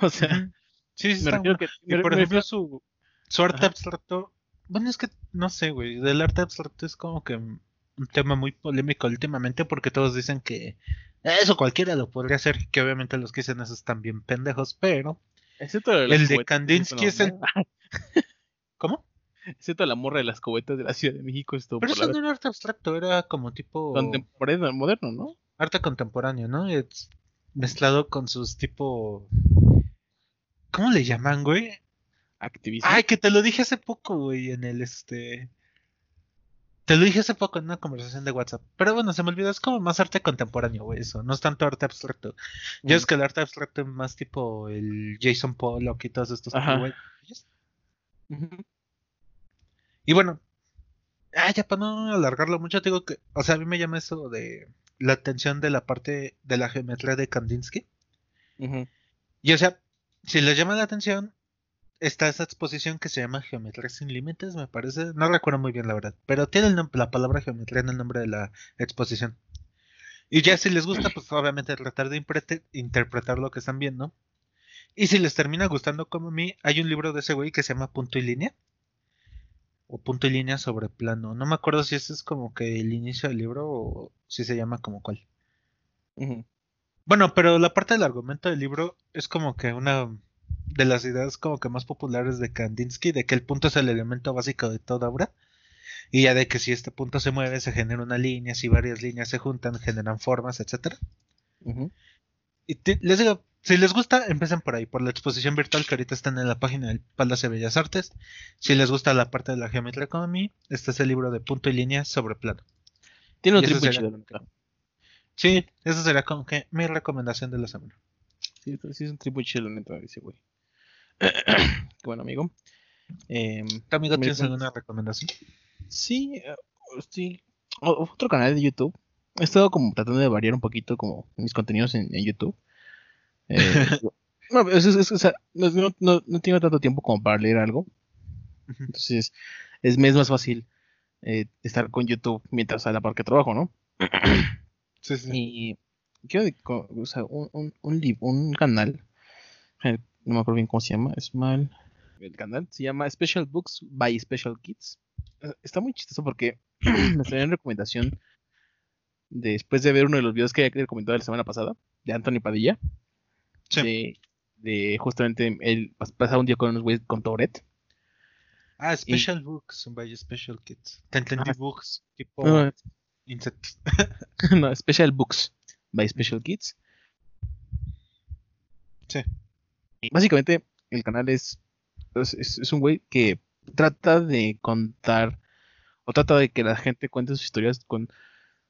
o sea. Sí, sí, me refiero que. Me- por me ejemplo, refiero- su, su arte Ajá. abstracto. Bueno, es que no sé, güey. Del arte abstracto es como que un tema muy polémico últimamente porque todos dicen que eso cualquiera lo podría hacer. Que obviamente los que dicen eso están bien pendejos, pero. excepto de el de Kandinsky es el-. ¿Cómo? Excepto la morra de las cubetas de la Ciudad de México, estuvo Pero eso no era arte abstracto, era como tipo contemporáneo, moderno, ¿no? arte contemporáneo, ¿no? Es mezclado con sus tipo. ¿Cómo le llaman, güey? Activismo. Ay, que te lo dije hace poco, güey, en el este. Te lo dije hace poco en una conversación de WhatsApp. Pero bueno, se me olvidó, es como más arte contemporáneo, güey, eso. No es tanto arte abstracto. Ya es Mm. que el arte abstracto es más tipo el Jason Pollock y todos estos Ajá. güey. Y bueno, ah, ya para no alargarlo mucho, te digo que, o sea, a mí me llama eso de la atención de la parte de la geometría de Kandinsky. Ujú. Y o sea, si les llama la atención, está esa exposición que se llama Geometría sin Límites, me parece. No recuerdo muy bien la verdad, pero tiene la palabra geometría en el nombre de la exposición. Y ya si les gusta, pues obviamente tratar de interpretar lo que están viendo. Y si les termina gustando como a mí, hay un libro de ese güey que se llama Punto y Línea. O Punto y Línea sobre plano. No me acuerdo si ese es como que el inicio del libro o si se llama como cuál. Bueno, pero la parte del argumento del libro es como que una de las ideas como que más populares de Kandinsky, de que el punto es el elemento básico de toda obra, y ya de que si este punto se mueve, se genera una línea, si varias líneas se juntan, generan formas, etcétera. Y te- les digo, si les gusta, empiecen por ahí, por la exposición virtual que ahorita están en la página del Palacio de Bellas Artes. Si les gusta la parte de la a mí, este es el libro de punto y línea sobre plano. Tiene un Y eso trip muy sería- chido, la neta. Sí, esa sería como que mi recomendación de la semana. Sí, sí es un trip muy chido, la neta, ese güey. Bueno, amigo. ¿Tu amigo ¿Me tienes alguna recomendación? sí, eh, sí. O- Otro canal de YouTube. He estado como tratando de variar un poquito como mis contenidos en, en YouTube. Eh, no, es, es- o sea, no, no, tengo tanto tiempo como para leer algo. Entonces, es, es más fácil eh, estar con YouTube mientras a la par que trabajo, ¿no? Sí, sí. Y quiero, o sea, un, un, un, un canal eh, no me acuerdo bien cómo se llama, es mal. El canal se llama Special Books by Special Kids. Eh, Está muy chistoso porque me salió en recomendación después de ver uno de los videos que había recomendado la semana pasada de Anthony Padilla. Sí. De, de justamente él pas- pasaba un día con unos güeyes con Tourette. Ah, Special Books by Special Kids. Te entendí Ajá. books, tipo No, insectos. no, Special Books by Special Kids. Sí. Y básicamente el canal es, es, un güey que trata de contar o trata de que la gente cuente sus historias con,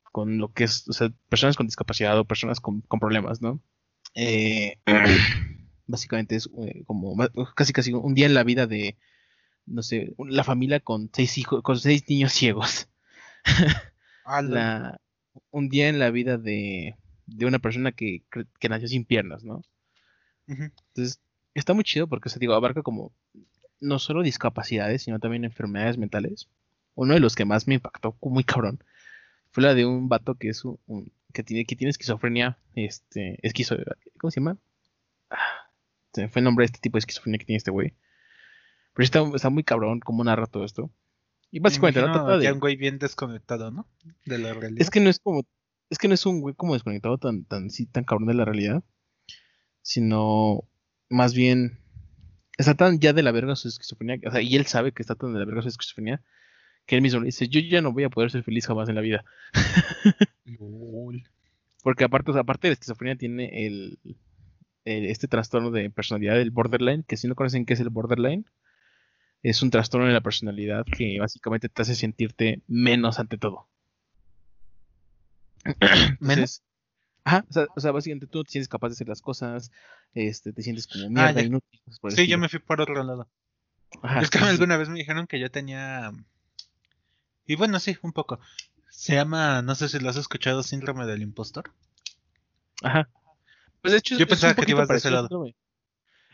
con lo que es, o sea, personas con discapacidad o personas con, con problemas, ¿no? Eh, básicamente es eh, como casi casi un día en la vida de, no sé, la familia con seis hijos, con seis niños ciegos. La- un día en la vida de, de una persona que, que nació sin piernas, ¿no? Entonces, está muy chido porque, o sea, digo, abarca como no solo discapacidades, sino también enfermedades mentales. Uno de los que más me impactó muy cabrón fue la de un vato que es un, un- que tiene que tiene esquizofrenia, este, esquizo, ¿cómo se llama? Ah, se me fue el nombre de este tipo de esquizofrenia que tiene este güey. Pero está, está muy cabrón cómo narra todo esto. Y básicamente Me no trata ya de un güey bien desconectado, ¿no? De la realidad. es que no es como, es que no es un güey como desconectado tan, tan, sí, tan cabrón de la realidad, sino más bien está tan ya de la verga su esquizofrenia, o sea, y él sabe que está tan de la verga su esquizofrenia, que él mismo le dice, yo ya no voy a poder ser feliz jamás en la vida. Lol. Porque aparte, o sea, aparte de la esquizofrenia tiene el, el- este trastorno de personalidad, el borderline, que si no conocen qué es el borderline, es un trastorno de la personalidad que básicamente te hace sentirte menos ante todo. Entonces, Ajá, o sea, o sea, básicamente tú no te sientes capaz de hacer las cosas, este, te sientes como mierda, Ah, inútil. Sí, yo me fui por otro lado. Ajá, es que alguna vez me dijeron que yo tenía. Y bueno, sí, un poco. Se llama, no sé si lo has escuchado, Síndrome del Impostor. Ajá. Pues de hecho, Yo es pensaba un que te ibas de ese lado. síndrome.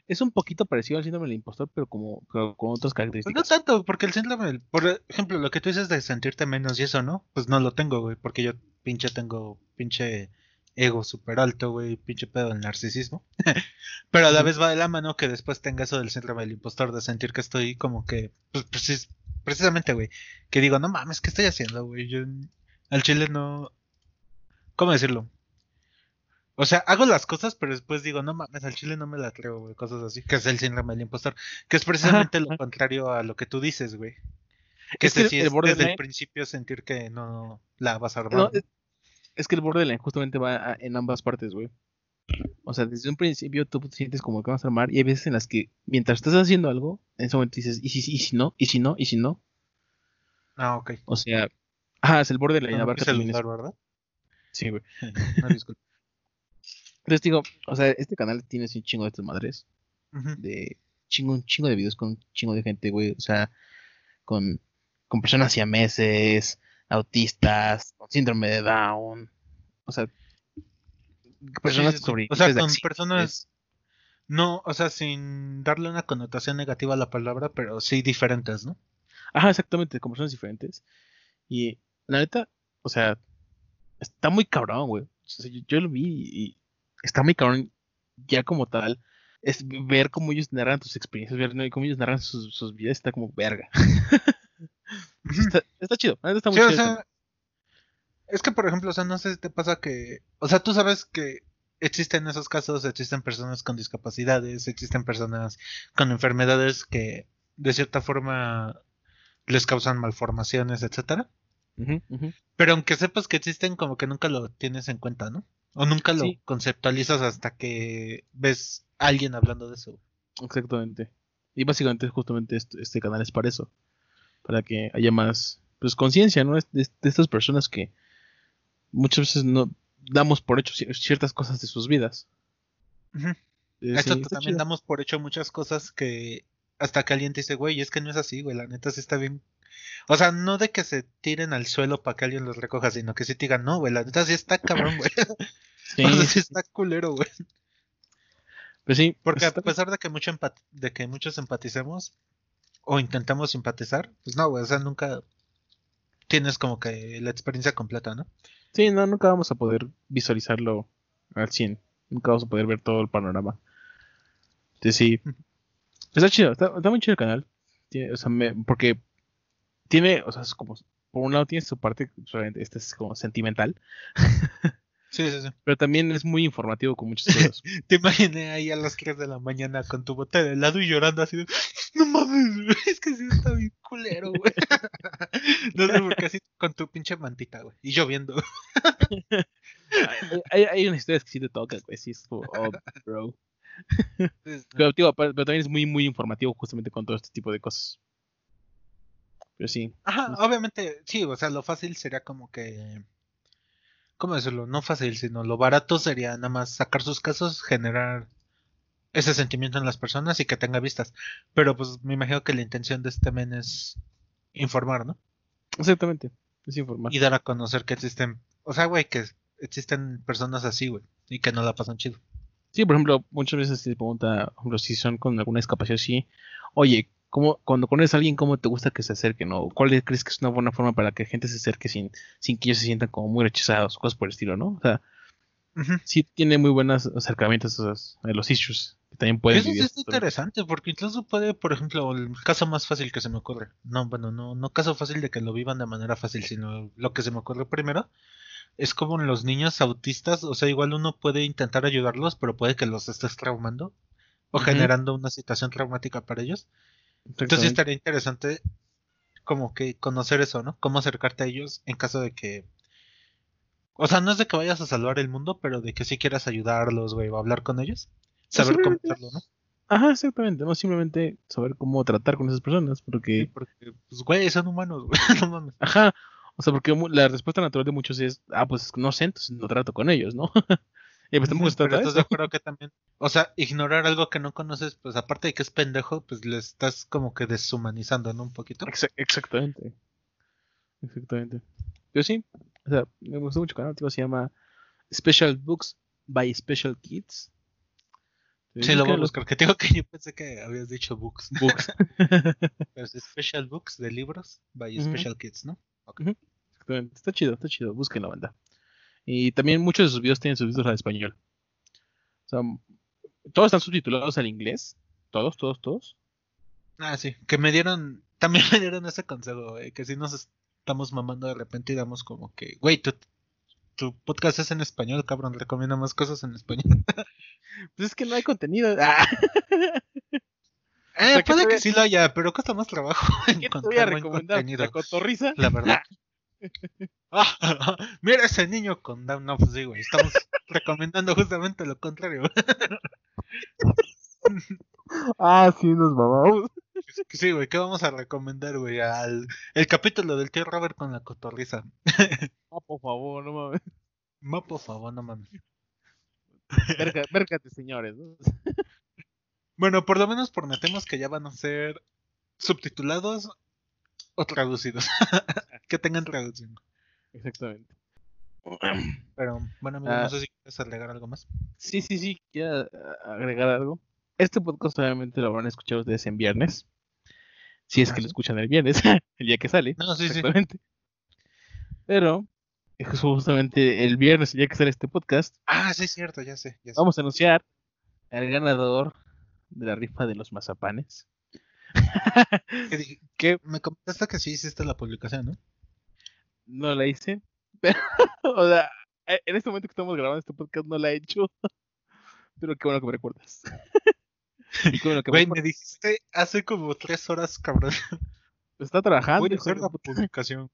Es un poquito parecido al síndrome del impostor, pero como pero con otras Pues no características. tanto, porque el síndrome, del- por ejemplo, lo que tú dices de sentirte menos y eso, ¿no? Pues no lo tengo, güey, porque yo pinche tengo pinche ego súper alto, güey, pinche pedo del narcisismo. Pero a la vez va de la mano que después tenga eso del síndrome del impostor, de sentir que estoy como que, pues precis- precisamente, güey, que digo, no mames, ¿qué estoy haciendo, güey? Yo al chile no... ¿Cómo decirlo? O sea, hago las cosas, pero después digo, no mames, al chile no me la creo, güey, cosas así, que es el síndrome del impostor, que es precisamente lo contrario a lo que tú dices, güey. Que Es que ese sí es desde el principio sentir que no la vas a armar. Es, es que el borderline justamente va a- en ambas partes, güey. O sea, desde un principio tú te sientes como que vas a armar y hay veces en las que mientras estás haciendo algo, en ese momento dices, ¿y si, y si no? ¿Y si no? ¿Y si no? Ah, ok. O sea, ah, es el borderline No, quise también usar, eso. ¿verdad? Sí, güey. No, disculpa. Entonces digo, o sea, este canal tiene un chingo de estas madres. De chingo, un chingo de videos con un chingo de gente, güey. O sea, con, con personas siameses, autistas, con síndrome de Down. O sea, personas sí, sí. sobre O sea, con personas- No, o sea, sin darle una connotación negativa a la palabra, pero sí diferentes, ¿no? Ajá, exactamente, con personas diferentes. Y la neta, o sea, está muy cabrón, güey. O sea, yo, yo lo vi y está muy cabrón ya como tal. Es ver cómo ellos narran tus experiencias, ver cómo ellos narran sus, sus vidas, está como verga. está, está chido, está muy Sí, o chido. sea, es que por ejemplo, o sea, no sé si te pasa que, o sea, tú sabes que existen esos casos, existen personas con discapacidades, existen personas con enfermedades que de cierta forma les causan malformaciones, etcétera. Pero aunque sepas que existen, como que nunca lo tienes en cuenta, ¿no? O nunca lo Sí. conceptualizas hasta que ves a alguien hablando de eso. Exactamente. Y básicamente justamente este, este canal es para eso. Para que haya más pues conciencia, ¿no? De, de estas personas que muchas veces no damos por hecho cier- ciertas cosas de sus vidas. Ujú. Eh, Esto sí, también chido. damos por hecho muchas cosas que hasta que alguien te dice, güey, es que no es así, güey, la neta sí está bien. O sea, no de que se tiren al suelo para que alguien los recoja, sino que sí te digan, no, güey, la neta sí está cabrón, güey. Sí, o sea, sí está culero, güey. pues sí, Porque a está- pesar de que, mucho empat- de que muchos empaticemos o intentamos simpatizar, pues no, güey, o sea, nunca tienes como que la experiencia completa, ¿no? sí, no, nunca vamos a poder visualizarlo al 100. Nunca vamos a poder ver todo el panorama. Este, sí. Está chido, está, está muy chido el canal. Tiene- o sea, me- porque tiene, o sea, es como, por un lado tiene su parte, solamente, este es como sentimental, Sí, sí, sí. pero también es muy informativo con muchas cosas. Te imaginé ahí a las 3 de la mañana con tu bote de helado y llorando así de, no mames, es que sí está bien culero, güey. No sé por qué así con tu pinche mantita, güey. Y lloviendo. hay, hay, hay unas historias que sí te tocan, güey, sí, es como, oh, bro. Pero, tío, pero, pero también es muy, muy informativo justamente con todo este tipo de cosas. Pero sí, Ajá, obviamente, sí, o sea, lo fácil sería como que. ¿Cómo decirlo? No fácil, sino lo barato sería nada más sacar sus casos, generar ese sentimiento en las personas y que tenga vistas. Pero pues me imagino que la intención de este men es informar, ¿no? exactamente, es informar. Y dar a conocer que existen. O sea, güey, que existen personas así, güey. Y que no la pasan chido. Sí, por ejemplo, muchas veces se pregunta, por ejemplo, si son con alguna discapacidad, sí, oye, ¿cómo, cuando conoces a alguien, ¿cómo te gusta que se acerquen? ¿O cuál es- crees que es una buena forma para que gente se acerque sin, sin que ellos se sientan como muy rechazados, cosas por el estilo, ¿no? O sea, Ujú. sí tiene muy buenos acercamientos a, esos- a los issues que también pueden Eso sí está interesante, porque incluso puede, por ejemplo, el caso más fácil que se me ocurre. No, bueno, no, no caso fácil de que lo vivan de manera fácil, sino lo que se me ocurre primero. Es como en los niños autistas, o sea, igual uno puede intentar ayudarlos, pero puede que los estés traumando o generando una situación traumática para ellos. Entonces estaría interesante como que conocer eso, ¿no? Cómo acercarte a ellos en caso de que... O sea, no es de que vayas a salvar el mundo, pero de que sí quieras ayudarlos, güey, o hablar con ellos. Saber cómo hacerlo, ¿no? Ajá, exactamente, no simplemente saber cómo tratar con esas personas, Sí, porque, pues, güey, son humanos, güey, no mames. ajá, o sea, porque la respuesta natural de muchos es, ah, pues no sé, entonces no trato con ellos, ¿no? y pues tampoco se trata de eso. acuerdo que también, o sea, ignorar algo que no conoces, pues aparte de que es pendejo, pues le estás como que deshumanizando, ¿no? Un poquito. Exa- exactamente. Exactamente. Pero sí, o sea, me gustó mucho el canal, tío, se llama Special Books by Special Kids. Sí, lo voy a buscar, que te digo que yo pensé que habías dicho books. Books. Pero es Special Books de libros by. Special Kids, ¿no? Exactamente. Está chido, está chido. Busquen la banda. Y también muchos de sus videos tienen subtítulos al español. O sea, todos están subtitulados al inglés. Todos, todos, todos. Ah, sí, que me dieron, también me dieron ese consejo, güey, que si nos estamos mamando de repente y damos como que, güey, tu, tu podcast es en español, cabrón, recomienda más cosas en español. Pues es que no hay contenido. Ah, Eh, sea, ¿qué puede que sí lo haya, pero cuesta más trabajo ¿Qué te voy a encontrar recomendar? contenido, ¿La cotorriza? la verdad. Ah, mira ese niño con Down, no, pues sí, güey, estamos recomendando justamente lo contrario. Ah, sí, nos mamamos. Sí, güey, ¿qué vamos a recomendar, güey? Al el capítulo del tío Robert con la cotorriza. Ah, por favor, no mames. Ma, por favor, no mames. Vérgate, señores. ¿no? Bueno, por lo menos prometemos que ya van a ser subtitulados o traducidos. Que tengan traducción. Exactamente. Pero, bueno, amigo, Ah. no sé si quieres agregar algo más. Sí, sí, sí, quiero agregar algo. Este podcast obviamente lo van a escuchar ustedes en viernes. Si es Ah, que lo escuchan el viernes, el día que sale. No, sí, sí. Exactamente. Pero, es justamente el viernes, el día que sale este podcast, Ah, sí, es cierto, ya sé. Ya sé. vamos a anunciar al ganador de la rifa de los mazapanes. Que Me comentaste que sí hiciste la publicación, ¿no? No la hice. Pero, o sea, eh, en este momento que estamos grabando este podcast no la he hecho. Pero qué bueno que me recuerdas. y qué bueno que me Güey, me dijiste hace como tres horas, cabrón. Está trabajando. Voy a hacer la publicación.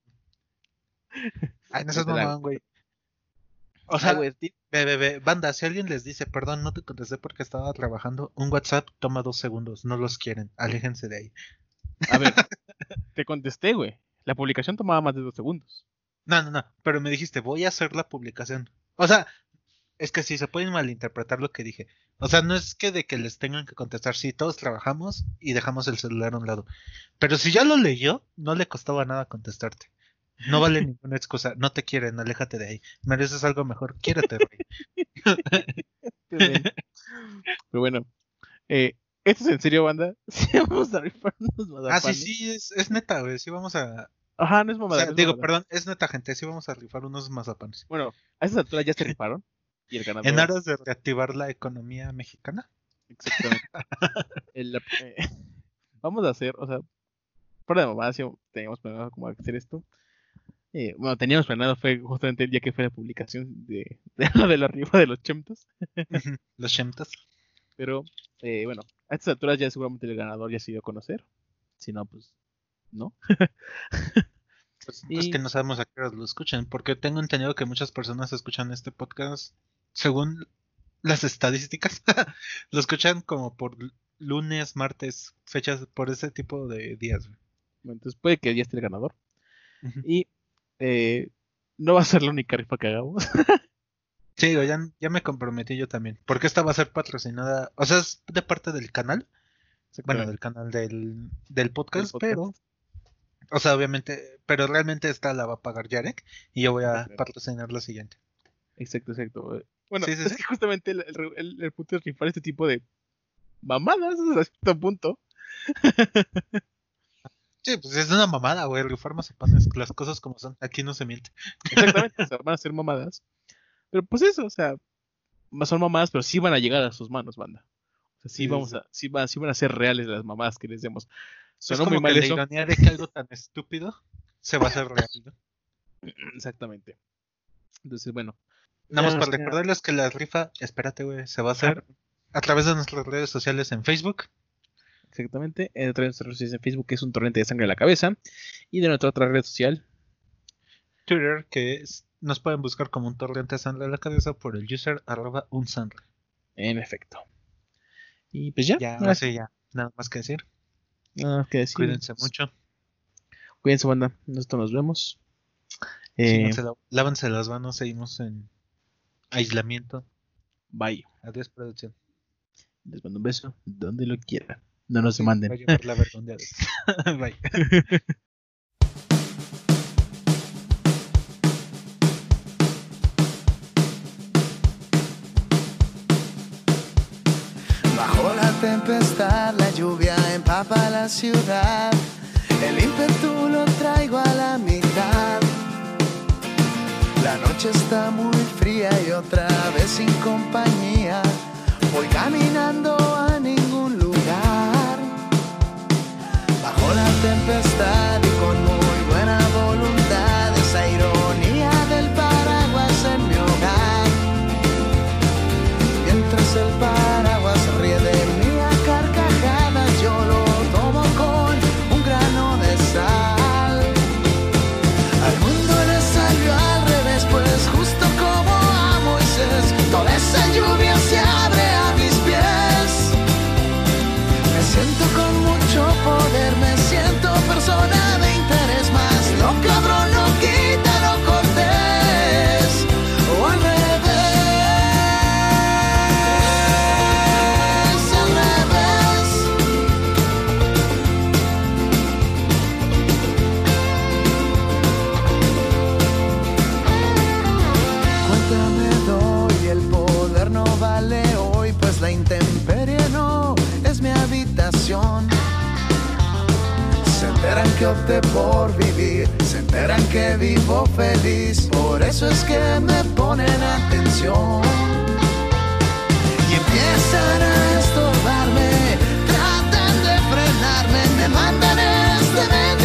Ay, no seas mamón, güey. O sea, ve, banda, si alguien les dice, perdón, no te contesté porque estaba trabajando, un WhatsApp toma dos segundos, no los quieren, aléjense de ahí. A ver, te contesté, güey. La publicación tomaba más de dos segundos. No, no, no, pero me dijiste, voy a hacer la publicación. O sea, es que sí, se pueden malinterpretar lo que dije. O sea, no es que de que les tengan que contestar, sí, todos trabajamos y dejamos el celular a un lado. Pero si ya lo leyó, no le costaba nada contestarte. No vale ninguna excusa, no te quieren, aléjate de ahí. Mereces algo mejor, quiérete, güey. Pero bueno, eh, ¿esto es en serio, banda? Sí, vamos a rifar unos Ah, sí, mazapanes. sí, es, es neta, güey, sí vamos a... Ajá, no es o mamada. sea, no es digo, mamada. perdón, es neta, gente, sí vamos a rifar unos mazapanes. Bueno, a esas alturas ya se rifaron. Y el ganador. En aras de reactivar la economía mexicana. Exactamente. El- eh, vamos a hacer, o sea, fuera de mamá, sí teníamos planeado como hacer esto. Eh, bueno, teníamos planeado, fue justamente el día que fue la publicación de, de lo de la rifa de los chemtos. Los Shemtas. Pero eh, bueno, a estas alturas ya seguramente el ganador ya se dio a conocer. Si no, pues no. Pues, Y- pues que no sabemos a qué horas lo escuchan, porque tengo entendido que muchas personas escuchan este podcast según las estadísticas. lo escuchan como por lunes, martes, fechas por ese tipo de días. Bueno, Entonces puede que ya esté el ganador. Y eh, no va a ser la única rifa que hagamos. Sí, ya, ya me comprometí yo también, porque esta va a ser patrocinada, o sea, es de parte del canal, bueno, del canal del, del podcast, podcast. pero, o sea, obviamente, pero realmente esta la va a pagar Yarek y yo voy a Claro. patrocinar la siguiente. Exacto, exacto. Bueno, Sí, sí, es sí. que justamente el, el, el- el punto es rifar este tipo de mamadas hasta cierto punto. Sí, pues es una mamada, güey, rifar mazapanes, las cosas como son, aquí no se miente. Exactamente, o sea, van a ser mamadas. Pero pues eso, o sea, son mamadas, pero sí van a llegar a sus manos, banda. O sea, sí, Sí, vamos sí. a, sí van, sí van a ser reales las mamadas que les demos. Es Sonó como muy mal que la eso. ironía de que algo tan estúpido se va a hacer real. ¿no? Exactamente. Entonces, bueno. Nada más para recordarles que la rifa, espérate, güey, se va a hacer a través de nuestras redes sociales en Facebook, Exactamente. En otra de nuestras redes sociales en Facebook, que es un torrente de sangre a la cabeza. Y de nuestra otra red social, Twitter, que es- nos pueden buscar como un torrente sangre a la cabeza por el user arroba un sangre. en efecto. Y pues ya. Ya, ahora sí, ya, nada más que decir. nada más que decir. Cuídense mucho. Cuídense, banda. Nosotros nos vemos. Eh, la- lávense las manos, seguimos en aislamiento. bye. Adiós, producción. Les mando un beso donde lo quieran. No nos demanden. Vayan por la. Bye. empapa la ciudad. El ímpetu lo traigo a la mitad. La noche está muy fría y otra vez sin compañía. Voy caminando a ningún lugar. Bajo la tempestad y con enteran que opté por vivir, se enteran que vivo feliz, por eso es que me ponen atención. Y empiezan a estorbarme, tratan de frenarme, me mandan este mensaje.